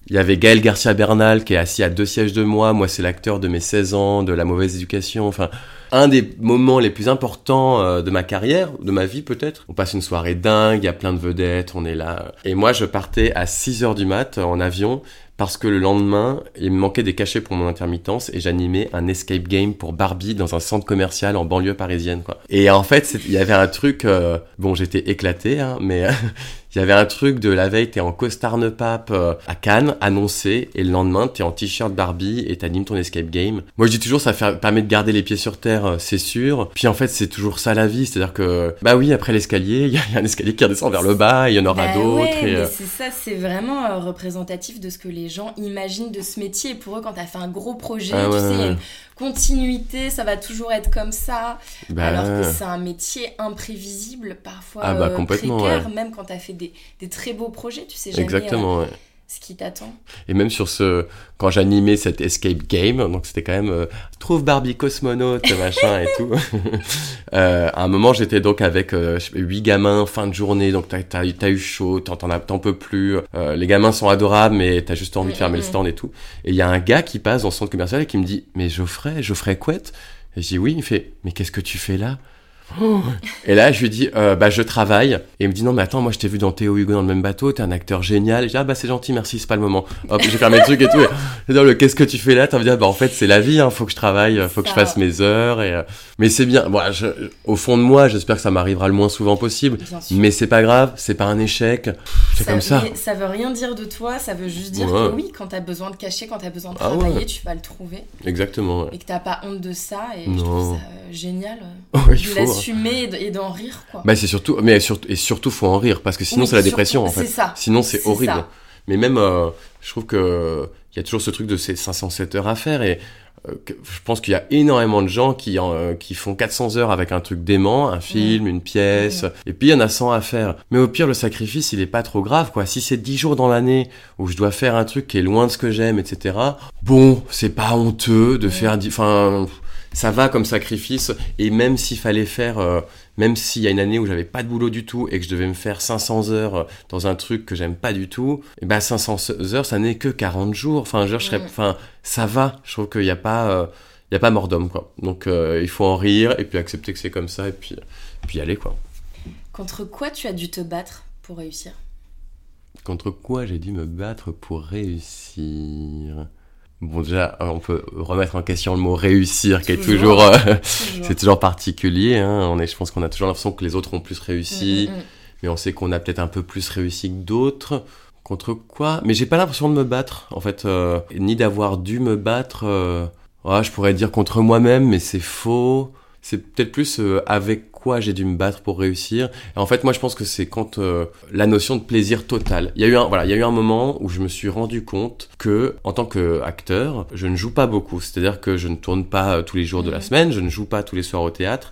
Il y avait Gaël Garcia Bernal qui est assis à deux sièges de moi. Moi, c'est l'acteur de mes 16 ans, de la mauvaise éducation. Enfin, un des moments les plus importants euh, de ma carrière, de ma vie peut-être. On passe une soirée dingue, il y a plein de vedettes, on est là. Et moi, je partais à 6 heures du mat euh, en avion parce que le lendemain, il me manquait des cachets pour mon intermittence et j'animais un escape game pour Barbie dans un centre commercial en banlieue parisienne. Quoi. Et en fait, il y avait un truc... euh, bon, j'étais éclaté, hein, mais il y avait un truc de la veille, t'es en costard ne pape euh, à Cannes, annoncé, et le lendemain, t'es en t-shirt Barbie et t'animes ton escape game. Moi, je dis toujours, ça fait- permet de garder les pieds sur terre, euh, c'est sûr. Puis en fait, c'est toujours ça la vie, c'est-à-dire que, bah oui, après l'escalier, il y, a- il y a un escalier qui redescend vers le bas, il y en aura Bah d'autres. ouais, euh, c'est ça, c'est vraiment euh, représentatif de ce que les gens imaginent de ce métier. Et pour eux, quand t'as fait un gros projet, Ah tu ouais, sais, ouais. Continuité, ça va toujours être comme ça. bah, Alors que c'est un métier imprévisible, parfois Ah bah, euh, complètement, précaire, même quand t'as fait des, des très beaux projets, tu sais jamais euh, Exactement, ouais. Ce qui t'attend. Et même sur ce, quand j'animais cet escape game, donc c'était quand même euh, trouve Barbie cosmonaute, machin et tout. euh, à un moment, j'étais donc avec euh, huit gamins, fin de journée, donc t'as eu chaud, t'en t'en as- t'en peux plus. Les gamins sont adorables, mais t'as juste envie de fermer le Mhm. stand et tout. Et il y a un gars qui passe dans le centre commercial et qui me dit, mais Geoffrey, Geoffrey Couette? Et je dis oui, il me fait mais qu'est-ce que tu fais là? Et là, je lui dis, euh, bah, je travaille. Et il me dit, non, mais attends, moi, je t'ai vu dans Théo Hugo dans le même bateau, t'es un acteur génial. Et je dis, ah, bah, c'est gentil, merci, c'est pas le moment. Hop, j'ai fait mes trucs et tout. Et le qu'est-ce que tu fais là, t'as me dire, bah, en fait, c'est la vie, hein, faut que je travaille, faut que je fasse mes heures. Et, euh, Mais c'est bien. Bon, je... au fond de moi, j'espère que ça m'arrivera le moins souvent possible. Mais c'est pas grave, c'est pas un échec. C'est comme ça. Ça veut rien dire de toi, ça veut juste dire que oui, quand t'as besoin de cacher, quand t'as besoin de ah travailler, tu vas le trouver. Exactement. Et que t'as pas honte de ça. Et je trouve ça euh, génial. de l'assumer et d'en rire, quoi. Bah, c'est surtout, mais surtout, et surtout, faut en rire, parce que sinon, c'est la dépression, en fait. Ça. Sinon, c'est horrible. Mais même, euh, je trouve que il y a toujours ce truc de ces 507 heures à faire, et euh, je pense qu'il y a énormément de gens qui, euh, qui font 400 heures avec un truc dément, un film, une pièce, et puis il y en a 100 à faire. Mais au pire, le sacrifice, il est pas trop grave, quoi. Si c'est 10 jours dans l'année où je dois faire un truc qui est loin de ce que j'aime, etc., bon, c'est pas honteux de faire... Enfin, ça va comme sacrifice, et même s'il fallait faire même s'il y a une année où j'avais pas de boulot du tout et que je devais me faire 500 heures euh, dans un truc que j'aime pas du tout, et eh ben 500 heures, ça n'est que 40 jours. Enfin, je, serais, enfin, ça va. Je trouve qu'il n'y a pas, euh, il y a pas mort d'homme, quoi. Donc, euh, il faut en rire et puis accepter que c'est comme ça et puis, puis y aller, quoi. Contre quoi tu as dû te battre pour réussir? Contre quoi j'ai dû me battre pour réussir? Bon, déjà, on peut remettre en question le mot réussir, qui est toujours, euh, c'est toujours particulier. Hein. On est, je pense qu'on a toujours l'impression que les autres ont plus réussi, mm, mm, mm. mais on sait qu'on a peut-être un peu plus réussi que d'autres. Contre quoi? Mais j'ai pas l'impression de me battre, en fait, euh, ni d'avoir dû me battre. Euh, je pourrais dire contre moi-même, mais c'est faux. C'est peut-être plus avec j'ai dû me battre pour réussir. Et en fait, moi, je pense que c'est quand euh, la notion de plaisir total. Il y a eu un, voilà, il y a eu un moment où je me suis rendu compte que, en tant qu'acteur, je ne joue pas beaucoup. C'est-à-dire que je ne tourne pas euh, tous les jours de la mmh. semaine, je ne joue pas tous les soirs au théâtre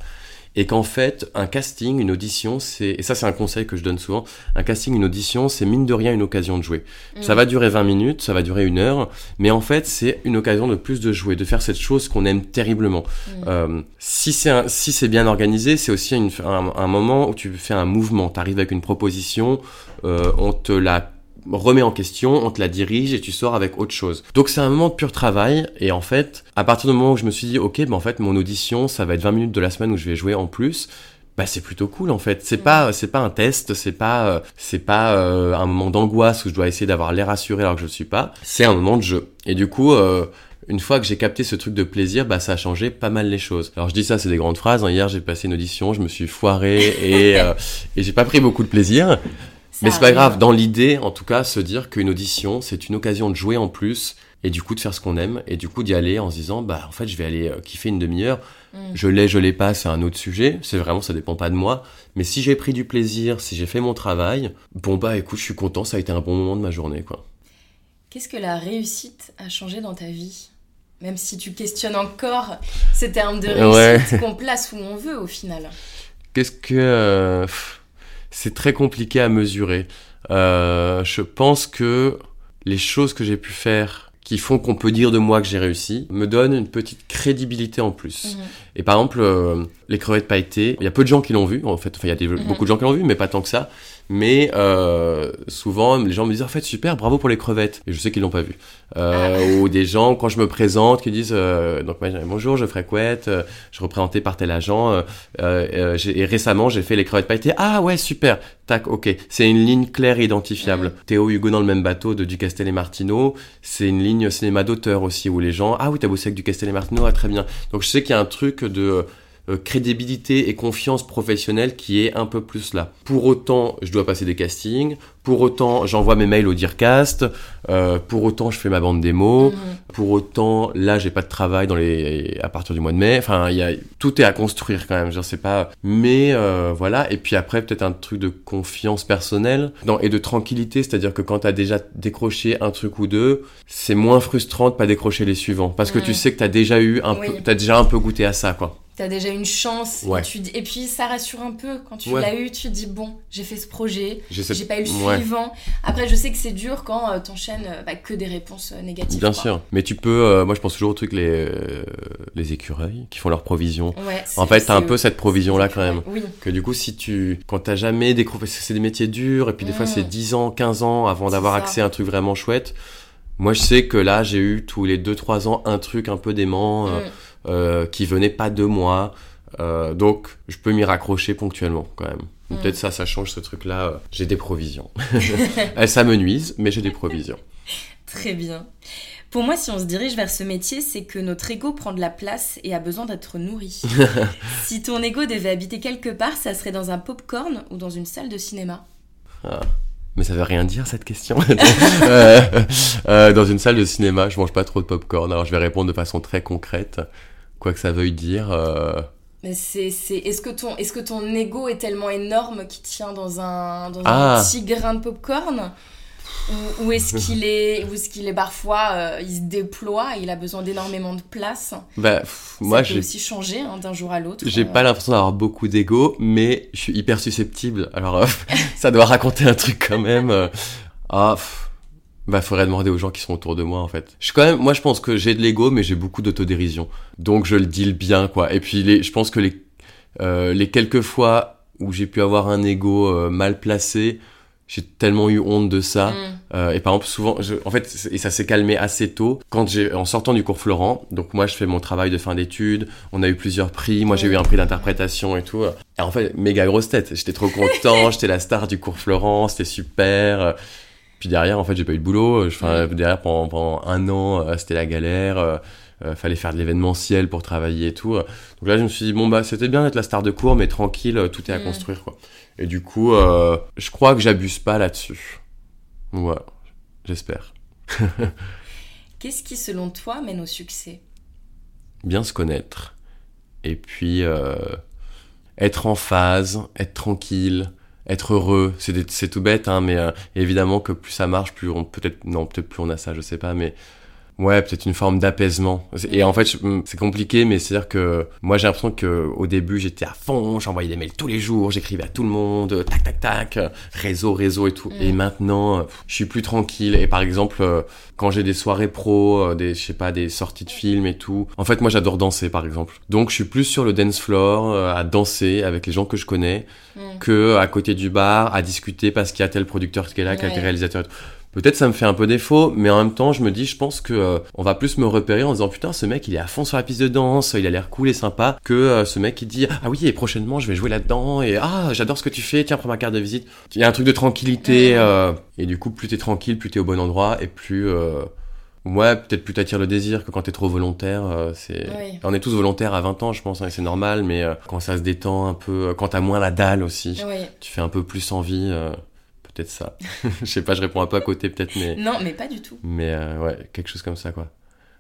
et qu'en fait, un casting, une audition, c'est, et ça c'est un conseil que je donne souvent, un casting, une audition, c'est mine de rien une occasion de jouer. Ça mm. va durer 20 minutes, ça va durer une heure, mais en fait, c'est une occasion de plus de jouer, de faire cette chose qu'on aime terriblement. Mm. Euh, si c'est si c'est bien organisé, c'est aussi un, un, moment où tu fais un mouvement, tu arrives avec une proposition, euh, on te la remet en question, on te la dirige et tu sors avec autre chose. Donc c'est un moment de pur travail et en fait, à partir du moment où je me suis dit ok, ben en fait mon audition ça va être 20 minutes de la semaine où je vais jouer en plus. Bah c'est plutôt cool en fait. C'est pas c'est pas un test, c'est pas euh, c'est pas euh, un moment d'angoisse où je dois essayer d'avoir l'air assuré alors que je suis pas. C'est un moment de jeu. Et du coup euh, une fois que j'ai capté ce truc de plaisir, bah ça a changé pas mal les choses. Alors je dis ça, c'est des grandes phrases. Hein. Hier j'ai passé une audition, je me suis foiré et et j'ai pas pris beaucoup de plaisir. Mais c'est pas grave, dans l'idée, en tout cas, se dire qu'une audition, c'est une occasion de jouer en plus et du coup de faire ce qu'on aime et du coup d'y aller en se disant bah en fait je vais aller euh, kiffer une demi-heure. Mm. Je l'ai, je l'ai pas, c'est un autre sujet. C'est vraiment ça dépend pas de moi. Mais si j'ai pris du plaisir, si j'ai fait mon travail, bon bah écoute, je suis content, ça a été un bon moment de ma journée quoi. Qu'est-ce que la réussite a changé dans ta vie? Même si tu questionnes encore ces termes de réussite qu'on place où on veut au final. Qu'est-ce que euh, c'est très compliqué à mesurer. Euh, je pense que les choses que j'ai pu faire qui font qu'on peut dire de moi que j'ai réussi me donnent une petite crédibilité en plus. Mhm. Et par exemple, euh, les crevettes pailletées, il y a peu de gens qui l'ont vu, en fait, enfin, il y a mhm. beaucoup de gens qui l'ont vu, mais pas tant que ça. Mais euh, souvent, les gens me disent en fait super, bravo pour les crevettes. Et je sais qu'ils l'ont pas vu. Euh, ah. Ou des gens quand je me présente qui disent euh, donc bonjour, je couette, euh, je représentais par tel agent. Euh, euh, et récemment, j'ai fait les crevettes pailletées. Ah ouais, super. Tac, ok. C'est une ligne claire et identifiable. Théo Hugo dans le même bateau de Ducastel et Martino. C'est une ligne cinéma d'auteur aussi où les gens ah oui t'as bossé avec Ducastel et Martino, ah très bien. Donc je sais qu'il y a un truc de euh, crédibilité et confiance professionnelle qui est un peu plus là. Pour autant, je dois passer des castings, pour autant, j'envoie mes mails au Dearcast, euh, pour autant, je fais ma bande démo, mhm. pour autant, là, j'ai pas de travail dans les... à partir du mois de mai. Enfin, il y a... tout est à construire quand même, je sais pas. Mais euh, voilà, et puis après, peut-être un truc de confiance personnelle non, et de tranquillité, c'est-à-dire que quand tu as déjà décroché un truc ou deux, c'est moins frustrant de pas décrocher les suivants, parce que tu sais que tu as déjà eu un peu, t'as déjà un peu goûté à ça, quoi t'as déjà une chance. Et, tu, et, puis ça rassure un peu quand tu l'as eu, tu te dis bon, j'ai fait ce projet, j'ai pas eu le suivant. Après, je sais que c'est dur quand euh, t'enchaînes euh, bah, que des réponses euh, négatives. Bien sûr, mais tu peux. moi, je pense toujours au truc les les écureuils qui font leur provision. en fait, t'as un peu cette provision là quand même. Que du coup, si tu quand t'as jamais découvert, c'est des métiers durs et puis des fois c'est 10 mm. ans, 15 ans avant d'avoir accès à un truc vraiment chouette. Moi, je sais que là, j'ai eu tous les 2-3 ans un truc un peu dément. Mm. Euh, qui venaient pas de moi. Euh, donc, je peux m'y raccrocher ponctuellement quand même. Mm. Peut-être ça, ça change ce truc-là. euh, J'ai des provisions. Elles s'amenuisent, mais j'ai des provisions. Très bien. Pour moi, si on se dirige vers ce métier, c'est que notre ego prend de la place et a besoin d'être nourri. si ton ego devait habiter quelque part, ça serait dans un pop-corn ou dans une salle de cinéma. Mais ça veut rien dire cette question. Euh, euh, dans une salle de cinéma, je mange pas trop de popcorn. Alors je vais répondre de façon très concrète, quoi que ça veuille dire. euh, c'est, c'est... Est-ce, que ton... Est-ce que ton ego est tellement énorme qu'il tient dans un, dans Ah. un petit grain de pop-corn? Ou, ou est-ce qu'il est, ou est-ce qu'il est parfois, euh, il se déploie, il a besoin d'énormément de place? Bah, pff, moi, Ça peut j'ai aussi changer hein, d'un jour à l'autre. J'ai Euh, pas l'impression d'avoir beaucoup d'ego, mais je suis hyper susceptible. Alors, euh, ça doit raconter un truc quand même. Ah, pff, bah, faudrait demander aux gens qui sont autour de moi, en fait. Je suis quand même, moi, je pense que j'ai de l'ego, mais j'ai beaucoup d'autodérision. Donc, je le deal bien, quoi. Et puis, les, je pense que les, euh, les quelques fois où j'ai pu avoir un ego euh, mal placé, j'ai tellement eu honte de ça. mm. Euh, et par exemple, souvent, je- en fait, et ça s'est calmé assez tôt. Quand j'ai, en sortant du cours Florent, donc moi, je fais mon travail de fin d'études. On a eu plusieurs prix. Moi, j'ai eu un prix d'interprétation et tout. Et en fait, méga grosse tête. J'étais trop content. J'étais la star du cours Florent. C'était super. Puis derrière, en fait, j'ai pas eu de boulot. Enfin, derrière, pendant, pendant un an, euh, c'était la galère. Euh, euh, fallait faire de l'événementiel pour travailler et tout. Donc là, je me suis dit, bon, bah, c'était bien d'être la star de cours, mais tranquille, tout est à construire, quoi. Et du coup, euh, je crois que j'abuse pas là-dessus. Ouais, j'espère. Qu'est-ce qui, selon toi, mène au succès? Bien se connaître. Et puis, euh, être en phase, être tranquille, être heureux. C'est tout bête, hein, mais euh, évidemment que plus ça marche, plus on peut-être non, peut-être plus on a ça, je sais pas, mais ouais, peut-être une forme d'apaisement. Et en fait, je- mm, c'est compliqué, mais c'est à dire que moi j'ai l'impression que au début j'étais à fond, j'envoyais des mails tous les jours, j'écrivais à tout le monde, tac tac tac, réseau réseau et tout. Mm. Et maintenant, euh, je suis plus tranquille. Et par exemple, euh, quand j'ai des soirées pro, euh, des je sais pas, des sorties de films et tout. En fait, moi j'adore danser par exemple. Donc je suis plus sur le dance floor à danser avec les gens que je connais Mm. que à côté du bar à discuter parce qu'il y a tel producteur qui est là, tel Ouais. réalisateur. Peut-être ça me fait un peu défaut, mais en même temps, je me dis, je pense que euh, on va plus me repérer en disant putain, ce mec, il est à fond sur la piste de danse, il a l'air cool et sympa, que euh, ce mec qui dit ah oui, et prochainement, je vais jouer là-dedans et ah, j'adore ce que tu fais, tiens, prends ma carte de visite. Il y a un truc de tranquillité euh, et du coup, plus t'es tranquille, plus t'es au bon endroit et plus euh, Ouais, peut-être plus t'attires le désir que quand t'es trop volontaire. euh, c'est... Oui. On est tous volontaires à 20 ans, je pense, hein, et c'est normal, mais euh, quand ça se détend un peu, quand t'as moins la dalle aussi, Oui. tu fais un peu plus envie, euh, peut-être ça. je sais pas, je réponds un peu à côté peut-être, mais, Non, mais pas du tout. mais euh, ouais, quelque chose comme ça, quoi.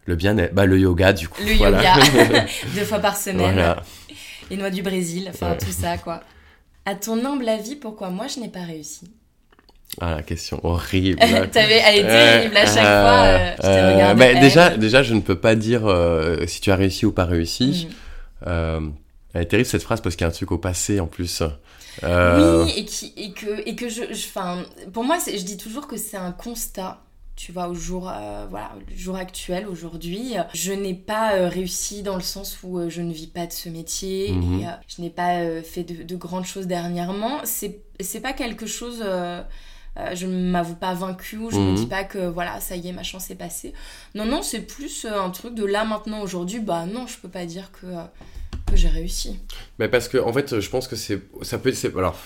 Le bien-être, bah le yoga, du coup. Le voilà. yoga, deux fois par semaine. voilà. Les noix du Brésil, enfin Ouais. tout ça, quoi. À ton humble avis, pourquoi moi je n'ai pas réussi? Ah, la question horrible. T'avais, elle était Euh, horrible à chaque euh, fois. euh, je euh, regardé. bah, elle. déjà, déjà, je ne peux pas dire si tu as réussi ou pas réussi. Euh, elle est terrible cette phrase parce qu'il y a un truc au passé en plus. Euh, Oui, et, qui, et que, et que je, je- pour moi, c'est- je dis toujours que c'est un constat. Tu vois, au jour, euh, voilà, au jour actuel, aujourd'hui, je n'ai pas euh, réussi dans le sens où je ne vis pas de ce métier Mhm. et je n'ai pas fait de, de grandes choses dernièrement. C'est, c'est pas quelque chose. euh, je ne m'avoue pas vaincue ou je me Mhm. dis pas que voilà, ça y est, ma chance est passée. Non, non, c'est plus euh, un truc de là maintenant, aujourd'hui. Bah non, je peux pas dire que, euh, que j'ai réussi. Mais parce que, en fait, je pense que c'est. Ça peut. c'est- Alors.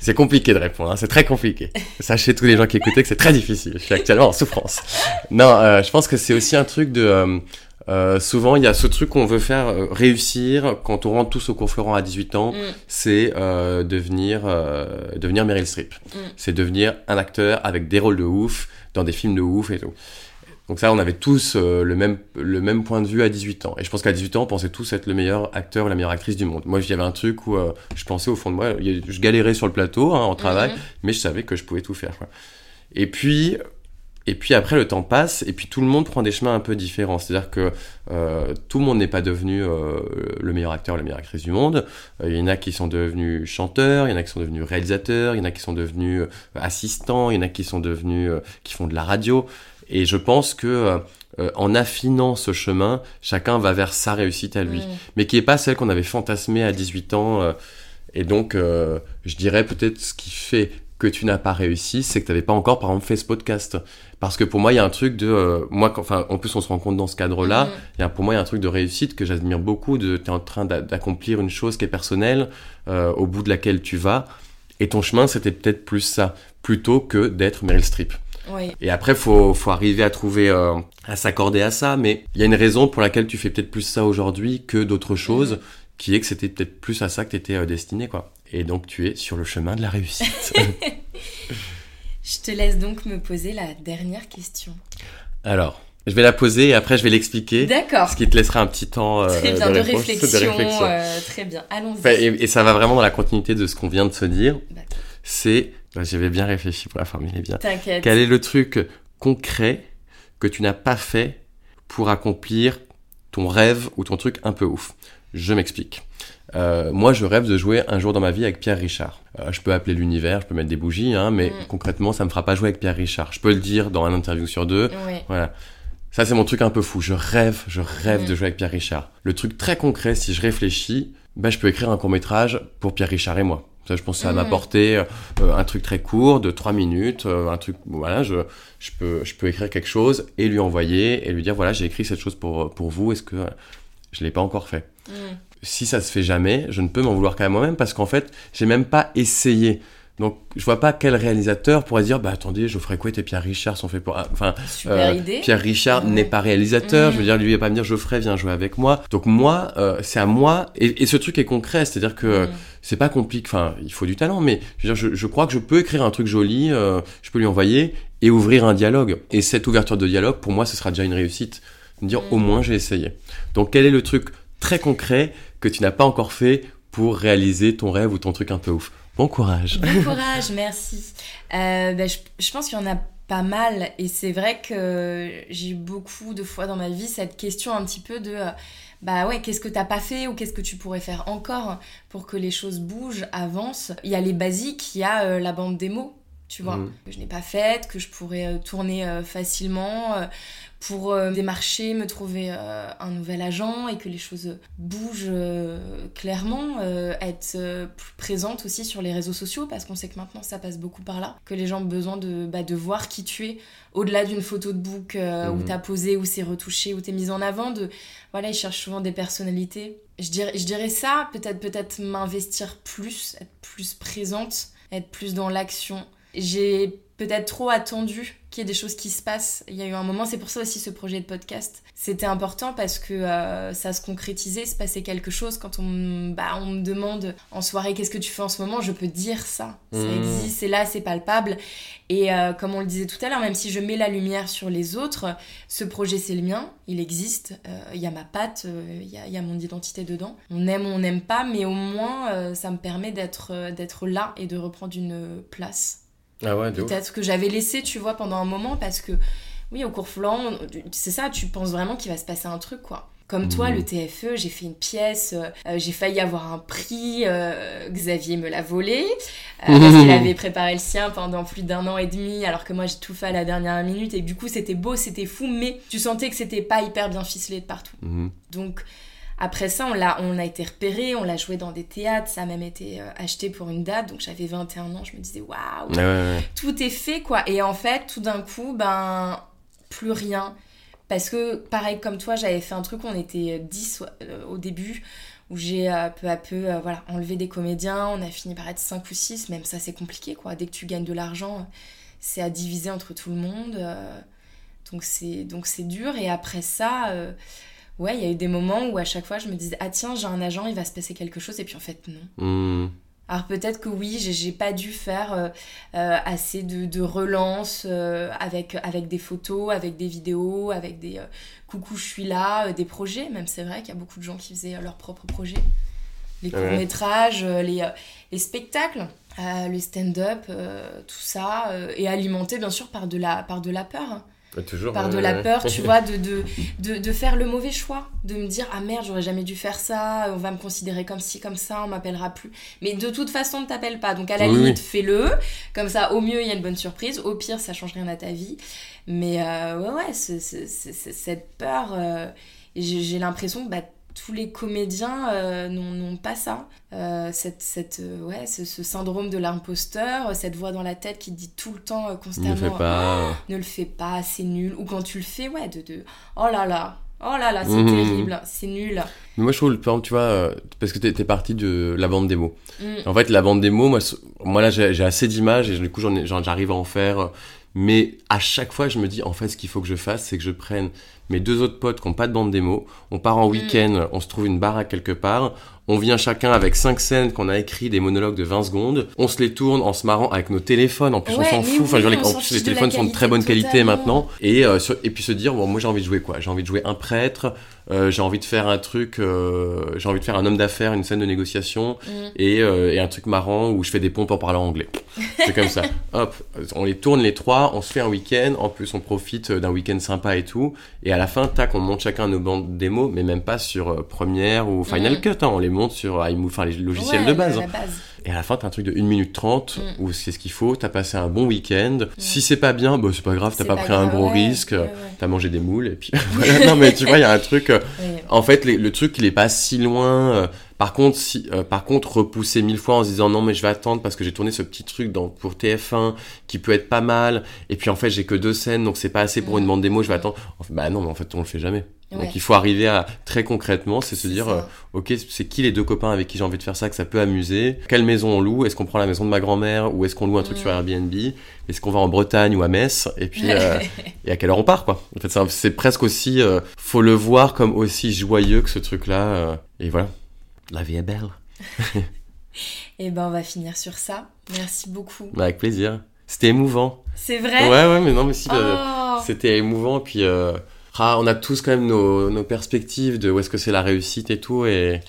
C'est compliqué de répondre, hein, c'est très compliqué. Sachez tous les gens qui écoutaient que c'est très difficile. Je suis actuellement en souffrance. Non, euh, je pense que c'est aussi un truc de. euh, euh, souvent, il y a ce truc qu'on veut faire euh, réussir quand on rentre tous au cours Florent à 18 ans, Mm. c'est euh, devenir, devenir Meryl Streep. Mm. C'est devenir un acteur avec des rôles de ouf, dans des films de ouf et tout. Donc ça, on avait tous euh, le, même, le même point de vue à 18 ans. Et je pense qu'à 18 ans, on pensait tous être le meilleur acteur ou la meilleure actrice du monde. Moi, il y avait un truc où euh, je pensais au fond de moi, je galérais sur le plateau, hein, en travail, Mhm. mais je savais que je pouvais tout faire. quoi. Et puis, et puis après, le temps passe, et puis tout le monde prend des chemins un peu différents. C'est-à-dire que euh, tout le monde n'est pas devenu euh, le meilleur acteur, la meilleure actrice du monde. Euh, Il y en a qui sont devenus chanteurs, il y en a qui sont devenus réalisateurs, il y en a qui sont devenus assistants, il y en a qui sont devenus qui font de la radio. Et je pense que euh, en affinant ce chemin, chacun va vers sa réussite à lui Mm. mais qui est pas celle qu'on avait fantasmée à 18 ans. euh, et donc, euh, je dirais peut-être ce qui fait que tu n'as pas réussi, c'est que tu n'avais pas encore, par exemple, fait ce podcast. Parce que pour moi, il y a un truc de... euh, moi, quand- enfin, en plus, on se rend compte dans ce cadre-là, il y a, pour moi, il y a un truc de réussite que j'admire beaucoup. Tu es en train d'a- d'accomplir une chose qui est personnelle, euh, au bout de laquelle tu vas. Et ton chemin, c'était peut-être plus ça, plutôt que d'être Meryl Streep. Oui. Et après, faut, faut arriver à trouver, euh, à s'accorder à ça. Mais il y a une raison pour laquelle tu fais peut-être plus ça aujourd'hui que d'autres choses, Mhm. qui est que c'était peut-être plus à ça que tu étais destiné, quoi. Et donc, tu es sur le chemin de la réussite. Je te laisse donc me poser la dernière question. Alors, je vais la poser et après, je vais l'expliquer. D'accord. Ce qui te laissera un petit temps euh, Très bien, de, réponse, réflexion. euh, très bien, allons-y. Et, et ça va vraiment dans la continuité de ce qu'on vient de se dire. C'est, j'avais bien réfléchi pour la formuler bien. T'inquiète. Quel est le truc concret que tu n'as pas fait pour accomplir ton rêve ou ton truc un peu ouf? Je m'explique. Euh, moi, je rêve de jouer un jour dans ma vie avec Pierre Richard. Euh, je peux appeler l'univers, je peux mettre des bougies, hein, mais Mm. concrètement, ça me fera pas jouer avec Pierre Richard. Je peux le dire dans un interview sur deux. Ouais. Voilà. Ça, c'est mon truc un peu fou. Je rêve, je rêve Mm. de jouer avec Pierre Richard. Le truc très concret, si je réfléchis, bah, je peux écrire un court métrage pour Pierre Richard et moi. Ça, je pense que ça va Mm. m'apporter euh, un truc très court, de 3 minutes, euh, un truc, voilà, je, je, peux, je peux écrire quelque chose et lui envoyer et lui dire, voilà, j'ai écrit cette chose pour, pour vous, est-ce que je l'ai pas encore fait? Mm. si ça se fait jamais, je ne peux m'en vouloir qu'à moi-même parce qu'en fait, j'ai même pas essayé. Donc, je vois pas quel réalisateur pourrait dire, bah attendez, Geoffrey Couet et Pierre Richard sont faits pour. ah, Enfin, Super euh, idée. Pierre Richard n'est pas réalisateur. Mhm. Je veux dire, lui, il va pas me dire Geoffrey, viens jouer avec moi. Donc moi, euh, c'est à moi. Et, et ce truc est concret, c'est-à-dire que Mm. c'est pas compliqué. Enfin, il faut du talent, mais je, veux dire, je, je crois que je peux écrire un truc joli, euh, je peux lui envoyer et ouvrir un dialogue. Et cette ouverture de dialogue, pour moi, ce sera déjà une réussite. Me dire, Mm. au moins, j'ai essayé. Donc, quel est le truc très concret que tu n'as pas encore fait pour réaliser ton rêve ou ton truc un peu ouf? Bon courage. Bon courage, merci. Euh, ben, je, je pense qu'il y en a pas mal et c'est vrai que j'ai eu beaucoup de fois dans ma vie cette question un petit peu de euh, bah ouais qu'est-ce que t'as pas fait ou qu'est-ce que tu pourrais faire encore pour que les choses bougent, avancent? Il y a les basiques, il y a euh, la bande démo. Tu vois, Mhm. que je n'ai pas faite, que je pourrais euh, tourner euh, facilement pour euh, démarcher, me trouver euh, un nouvel agent et que les choses bougent euh, clairement, être plus présente aussi sur les réseaux sociaux parce qu'on sait que maintenant ça passe beaucoup par là, que les gens ont besoin de, bah, de voir qui tu es au-delà d'une photo de book euh, où t'as posé, où c'est retouché, où t'es mise en avant. De, voilà, ils cherchent souvent des personnalités. Je dirais, je dirais ça, peut-être peut-être m'investir plus, être plus présente, être plus dans l'action. J'ai peut-être trop attendu qu'il y ait des choses qui se passent. Il y a eu un moment, c'est pour ça aussi ce projet de podcast. C'était important parce que euh, ça se concrétisait, se passait quelque chose. Quand on, me- bah, on me demande en soirée qu'est-ce que tu fais en ce moment, je peux dire ça. Ça Mmh. existe, c'est là, c'est palpable. Et euh, comme on le disait tout à l'heure, même si je mets la lumière sur les autres, ce projet c'est le mien, il existe. Euh, Il y a ma patte, il y, a, il y a mon identité dedans. On aime ou on n'aime pas, mais au moins ça me permet d'être d'être là et de reprendre une place Ah ouais, peut-être que j'avais laissé, tu vois, pendant un moment parce que, oui, au cours flanc, c'est ça, tu penses vraiment qu'il va se passer un truc, quoi. Comme toi, Mhm. le TFE, j'ai fait une pièce, euh, j'ai failli avoir un prix, euh, Xavier me l'a volé, euh, parce qu'il avait préparé le sien pendant plus d'un an et demi, alors que moi j'ai tout fait à la dernière minute, et du coup c'était beau, c'était fou, mais tu sentais que c'était pas hyper bien ficelé de partout. Mhm. Donc après ça, on l'a, on a été repéré, on l'a joué dans des théâtres, ça a même été euh, acheté pour une date, donc j'avais 21 ans, je me disais waouh, ouais, ouais. tout est fait quoi. Et en fait, tout d'un coup, ben plus rien. Parce que pareil comme toi, j'avais fait un truc, on était 10 euh, au début, où j'ai euh, peu à peu euh, voilà, enlevé des comédiens, on a fini par être 5 ou 6, même ça c'est compliqué quoi. Dès que tu gagnes de l'argent, c'est à diviser entre tout le monde. euh, donc c'est donc c'est dur. Et après ça, euh, ouais, il y a eu des moments où à chaque fois je me disais, ah tiens, j'ai un agent, il va se passer quelque chose, et puis en fait non. Mhm. Alors peut-être que oui, j'ai- pas dû faire euh, euh, assez de, de relance euh, avec, avec des photos, avec des vidéos, avec des euh, coucou je suis là, des projets. Même c'est vrai qu'il y a beaucoup de gens qui faisaient leurs propres projets. Les Ouais. courts-métrages, les, les spectacles, le stand-up, tout ça. et alimenté bien sûr par de la, par de la peur. hein Toujours. par de la peur, tu vois, de, de, de, de faire le mauvais choix, de me dire ah merde, j'aurais jamais dû faire ça, on va me considérer comme ci, comme ça, on m'appellera plus. Mais de toute façon, ne t'appelle pas. Donc à la Oui, limite, oui. fais-le. Comme ça, au mieux, il y a une bonne surprise. Au pire, ça change rien à ta vie. Mais euh, ouais, ouais, cette peur, euh, j'ai l'impression que bah, tous les comédiens euh, n'ont pas ça. Euh, cette, cette, euh, ouais, ce, syndrome de l'imposteur, cette voix dans la tête qui te dit tout le temps, constamment, ne le fais pas, ne le fais pas, c'est nul. Ou quand tu le fais, ouais, de, de oh là là, oh là là, c'est mhm. terrible, c'est nul. Mais moi, je trouve, par exemple, tu vois, parce que t'es es parti de la bande démo. Mm. En fait, la bande démo, moi, moi là, j'ai assez d'images et du coup, j'arrive à en faire. Mais à chaque fois, je me dis, en fait, ce qu'il faut que je fasse, c'est que je prenne mes deux autres potes qui n'ont pas de bande démo. On part en mm. week-end, on se trouve une baraque quelque part. On vient chacun avec cinq scènes qu'on a écrit, des monologues de 20 secondes. On se les tourne en se marrant avec nos téléphones. En plus, on s'en fout. enfin, les, les téléphones sont de très bonne qualité maintenant. Et, euh, et puis se dire, bon, moi j'ai envie de jouer quoi? J'ai envie de jouer un prêtre. Euh, j'ai envie de faire un truc. Euh, j'ai envie de faire un homme d'affaires, une scène de négociation mm. et, et, un truc marrant où je fais des pompes en parlant anglais. C'est comme ça. Hop, on les tourne les trois. On se fait un week-end. En plus, on profite d'un week-end sympa et tout. Et à la fin, tac, on monte chacun nos bandes démos, mais même pas sur Premiere ou Final mm. Cut. Hein. on les monte sur iMovie enfin les logiciels de base. Et à la fin, t'as un truc de 1 minute 30 mm. où c'est ce qu'il faut, t'as passé un bon week-end. Mm. Si c'est pas bien, bah, c'est pas grave, t'as pas, pris un gros risque, t'as mangé des moules et puis voilà. Non, mais tu vois, il y a un truc. Euh, en fait, le truc, il est pas si loin. Euh, par contre, si, euh, par contre, repousser mille fois en se disant non, mais je vais attendre parce que j'ai tourné ce petit truc dans, pour TF1 qui peut être pas mal. Et puis en fait, j'ai que deux scènes, donc c'est pas assez pour une bande démo, je vais attendre. bah non, mais en fait, on le fait jamais. Donc il faut arriver à très concrètement, c'est se dire, euh, ok, c'est qui les deux copains avec qui j'ai envie de faire ça, que ça peut amuser? Quelle maison on loue? Est-ce qu'on prend la maison de ma grand-mère ou est-ce qu'on loue un truc sur Airbnb? Est-ce qu'on va en Bretagne ou à Metz? Et puis euh, et à quelle heure on part quoi? En fait, c'est presque aussi, euh, faut le voir comme aussi joyeux que ce truc-là. et voilà, la vie est belle. et ben on va finir sur ça. Merci beaucoup. Bah, avec plaisir. C'était émouvant. C'est vrai? Ouais ouais, mais non mais si, oh. c'était émouvant puis. Ah, on a tous quand même nos, perspectives de où est-ce que c'est la réussite et tout. Et,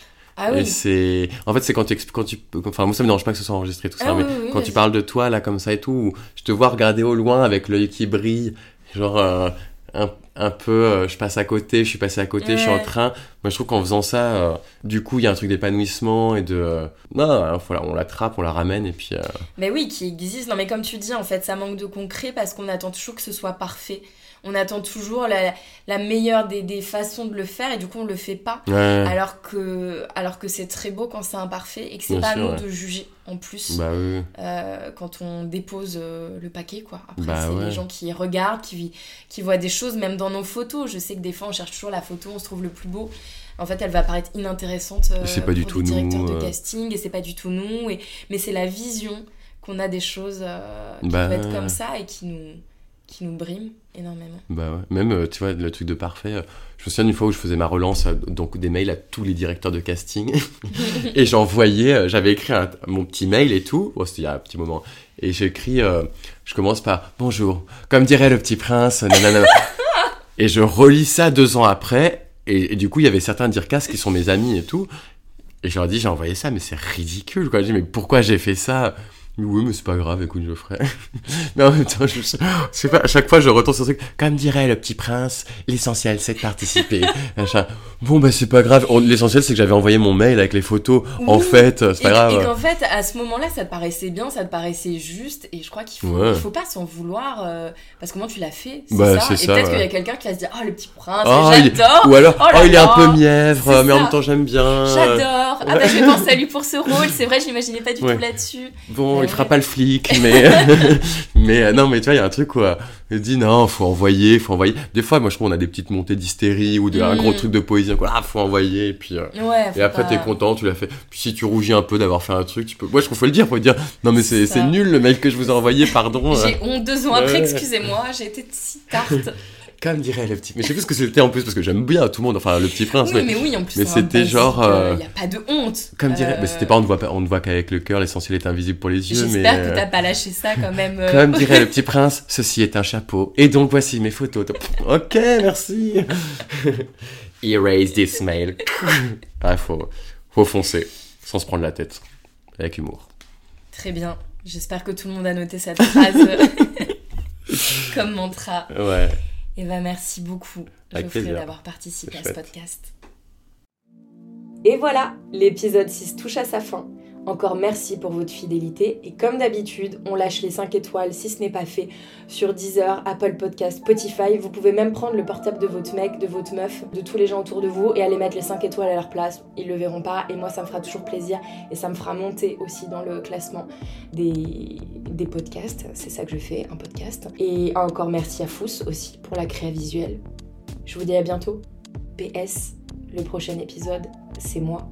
ah oui. c'est. En fait, c'est quand tu. Quand tu enfin, moi, ça me dérange pas que ce soit enregistré tout ça, ah mais quand tu parles de toi, là, comme ça et tout, je te vois regarder au loin avec l'œil qui brille, genre. Euh, un, peu, euh, je passe à côté, je suis passé à côté, je suis en train. Moi, je trouve qu'en faisant ça, euh, du coup, il y a un truc d'épanouissement et de. non, voilà, on l'attrape, on la ramène et puis. Mais oui, qui existe. Non, mais comme tu dis, en fait, ça manque de concret parce qu'on attend toujours que ce soit parfait on attend toujours la, meilleure des, façons de le faire et du coup on le fait pas. Alors que alors que c'est très beau quand c'est imparfait et que c'est pas à nous de juger en plus bah euh, quand on dépose euh, le paquet quoi. Après bah c'est les gens qui regardent qui qui voient des choses même dans nos photos. Je sais que des fois on cherche toujours la photo on se trouve le plus beau. En fait, elle va paraître inintéressante euh, c'est pas du tout directeur de casting et c'est pas du tout nous. Et... Mais c'est la vision qu'on a des choses qui bah peuvent être comme ça et qui nous, qui nous brime énormément. Bah ouais. Même, euh, tu vois, le truc de parfait. Euh, je me souviens une fois où je faisais ma relance, euh, donc des mails à tous les directeurs de casting. et j'envoyais, j'avais écrit mon petit mail et tout. C'était il y a un petit moment. Et j'ai écrit, je commence par Bonjour, comme dirait le petit prince, nanana. et je relis ça deux ans après. Et, du coup, il y avait certains dircas qui sont mes amis et tout. Et je leur dis, j'ai envoyé ça, mais c'est ridicule, quoi. Je dis, mais pourquoi j'ai fait ça? Oui, mais c'est pas grave, écoute, je le ferai. mais en même temps, je sais pas, à chaque fois, je retourne sur ce truc. Comme dirait le petit prince, l'essentiel, c'est de participer. bon, bah, c'est pas grave. L'essentiel, c'est que j'avais envoyé mon mail avec les photos. En fait, c'est pas grave. Et qu'en fait, à ce moment-là, ça te paraissait bien, ça te paraissait juste. Et je crois qu'il faut, faut pas s'en vouloir. Euh, parce que moi, tu l'as fait? C'est bah, ça. Et peut-être qu'il y a quelqu'un qui va se dire, oh, le petit prince, oh, j'adore. Ou alors, oh, oh il est un peu mièvre, mais en même temps, j'aime bien. J'adore. Ah, bah, je vais penser à lui pour ce rôle. C'est vrai, j'imaginais pas du tout là-dessus. Bon, fera pas le flic, mais mais euh, non, mais tu vois, il y a un truc quoi. Il dit non, faut envoyer, faut envoyer. Des fois, moi je trouve on a des petites montées d'hystérie ou de, un gros mm. truc de poésie, quoi. Ah, faut envoyer et puis euh, et après t'es content, tu l'as fait. Puis si tu rougis un peu d'avoir fait un truc, tu peux. Moi je trouve faut le dire, faut dire non mais c'est nul le mail que je vous ai envoyé, pardon. J'ai euh. honte deux ans après, excusez-moi, j'ai été si tarte. Comme dirait le petit. Mais je sais plus ce que c'était en plus parce que j'aime bien tout le monde. Enfin, le petit prince. Oui, mais, oui, en plus. Mais c'était genre. Il euh, n'y a pas de honte. Comme dirait. Mais c'était pas on ne voit on ne voit qu'avec le cœur. L'essentiel est invisible pour les yeux. J'espère que euh, t'as pas lâché ça quand même. Euh. Comme dirait le petit prince, ceci est un chapeau. Et donc voici mes photos. ok, merci. Erase this mail. ah, faut, faut foncer sans se prendre la tête, avec humour. Très bien. J'espère que tout le monde a noté cette phrase comme mantra. Ouais. Et bah merci beaucoup, Geoffrey, d'avoir participé à ce podcast. Et voilà, l'épisode 6 touche à sa fin. Encore merci pour votre fidélité et comme d'habitude, on lâche les 5 étoiles si ce n'est pas fait sur Deezer, Apple Podcast, Spotify. Vous pouvez même prendre le portable de votre mec, de votre meuf, de tous les gens autour de vous et aller mettre les 5 étoiles à leur place. Ils le verront pas et moi ça me fera toujours plaisir et ça me fera monter aussi dans le classement des, des podcasts. C'est ça que je fais, un podcast. Et encore merci à Fous aussi pour la créa visuelle. Je vous dis à bientôt. PS, le prochain épisode, c'est moi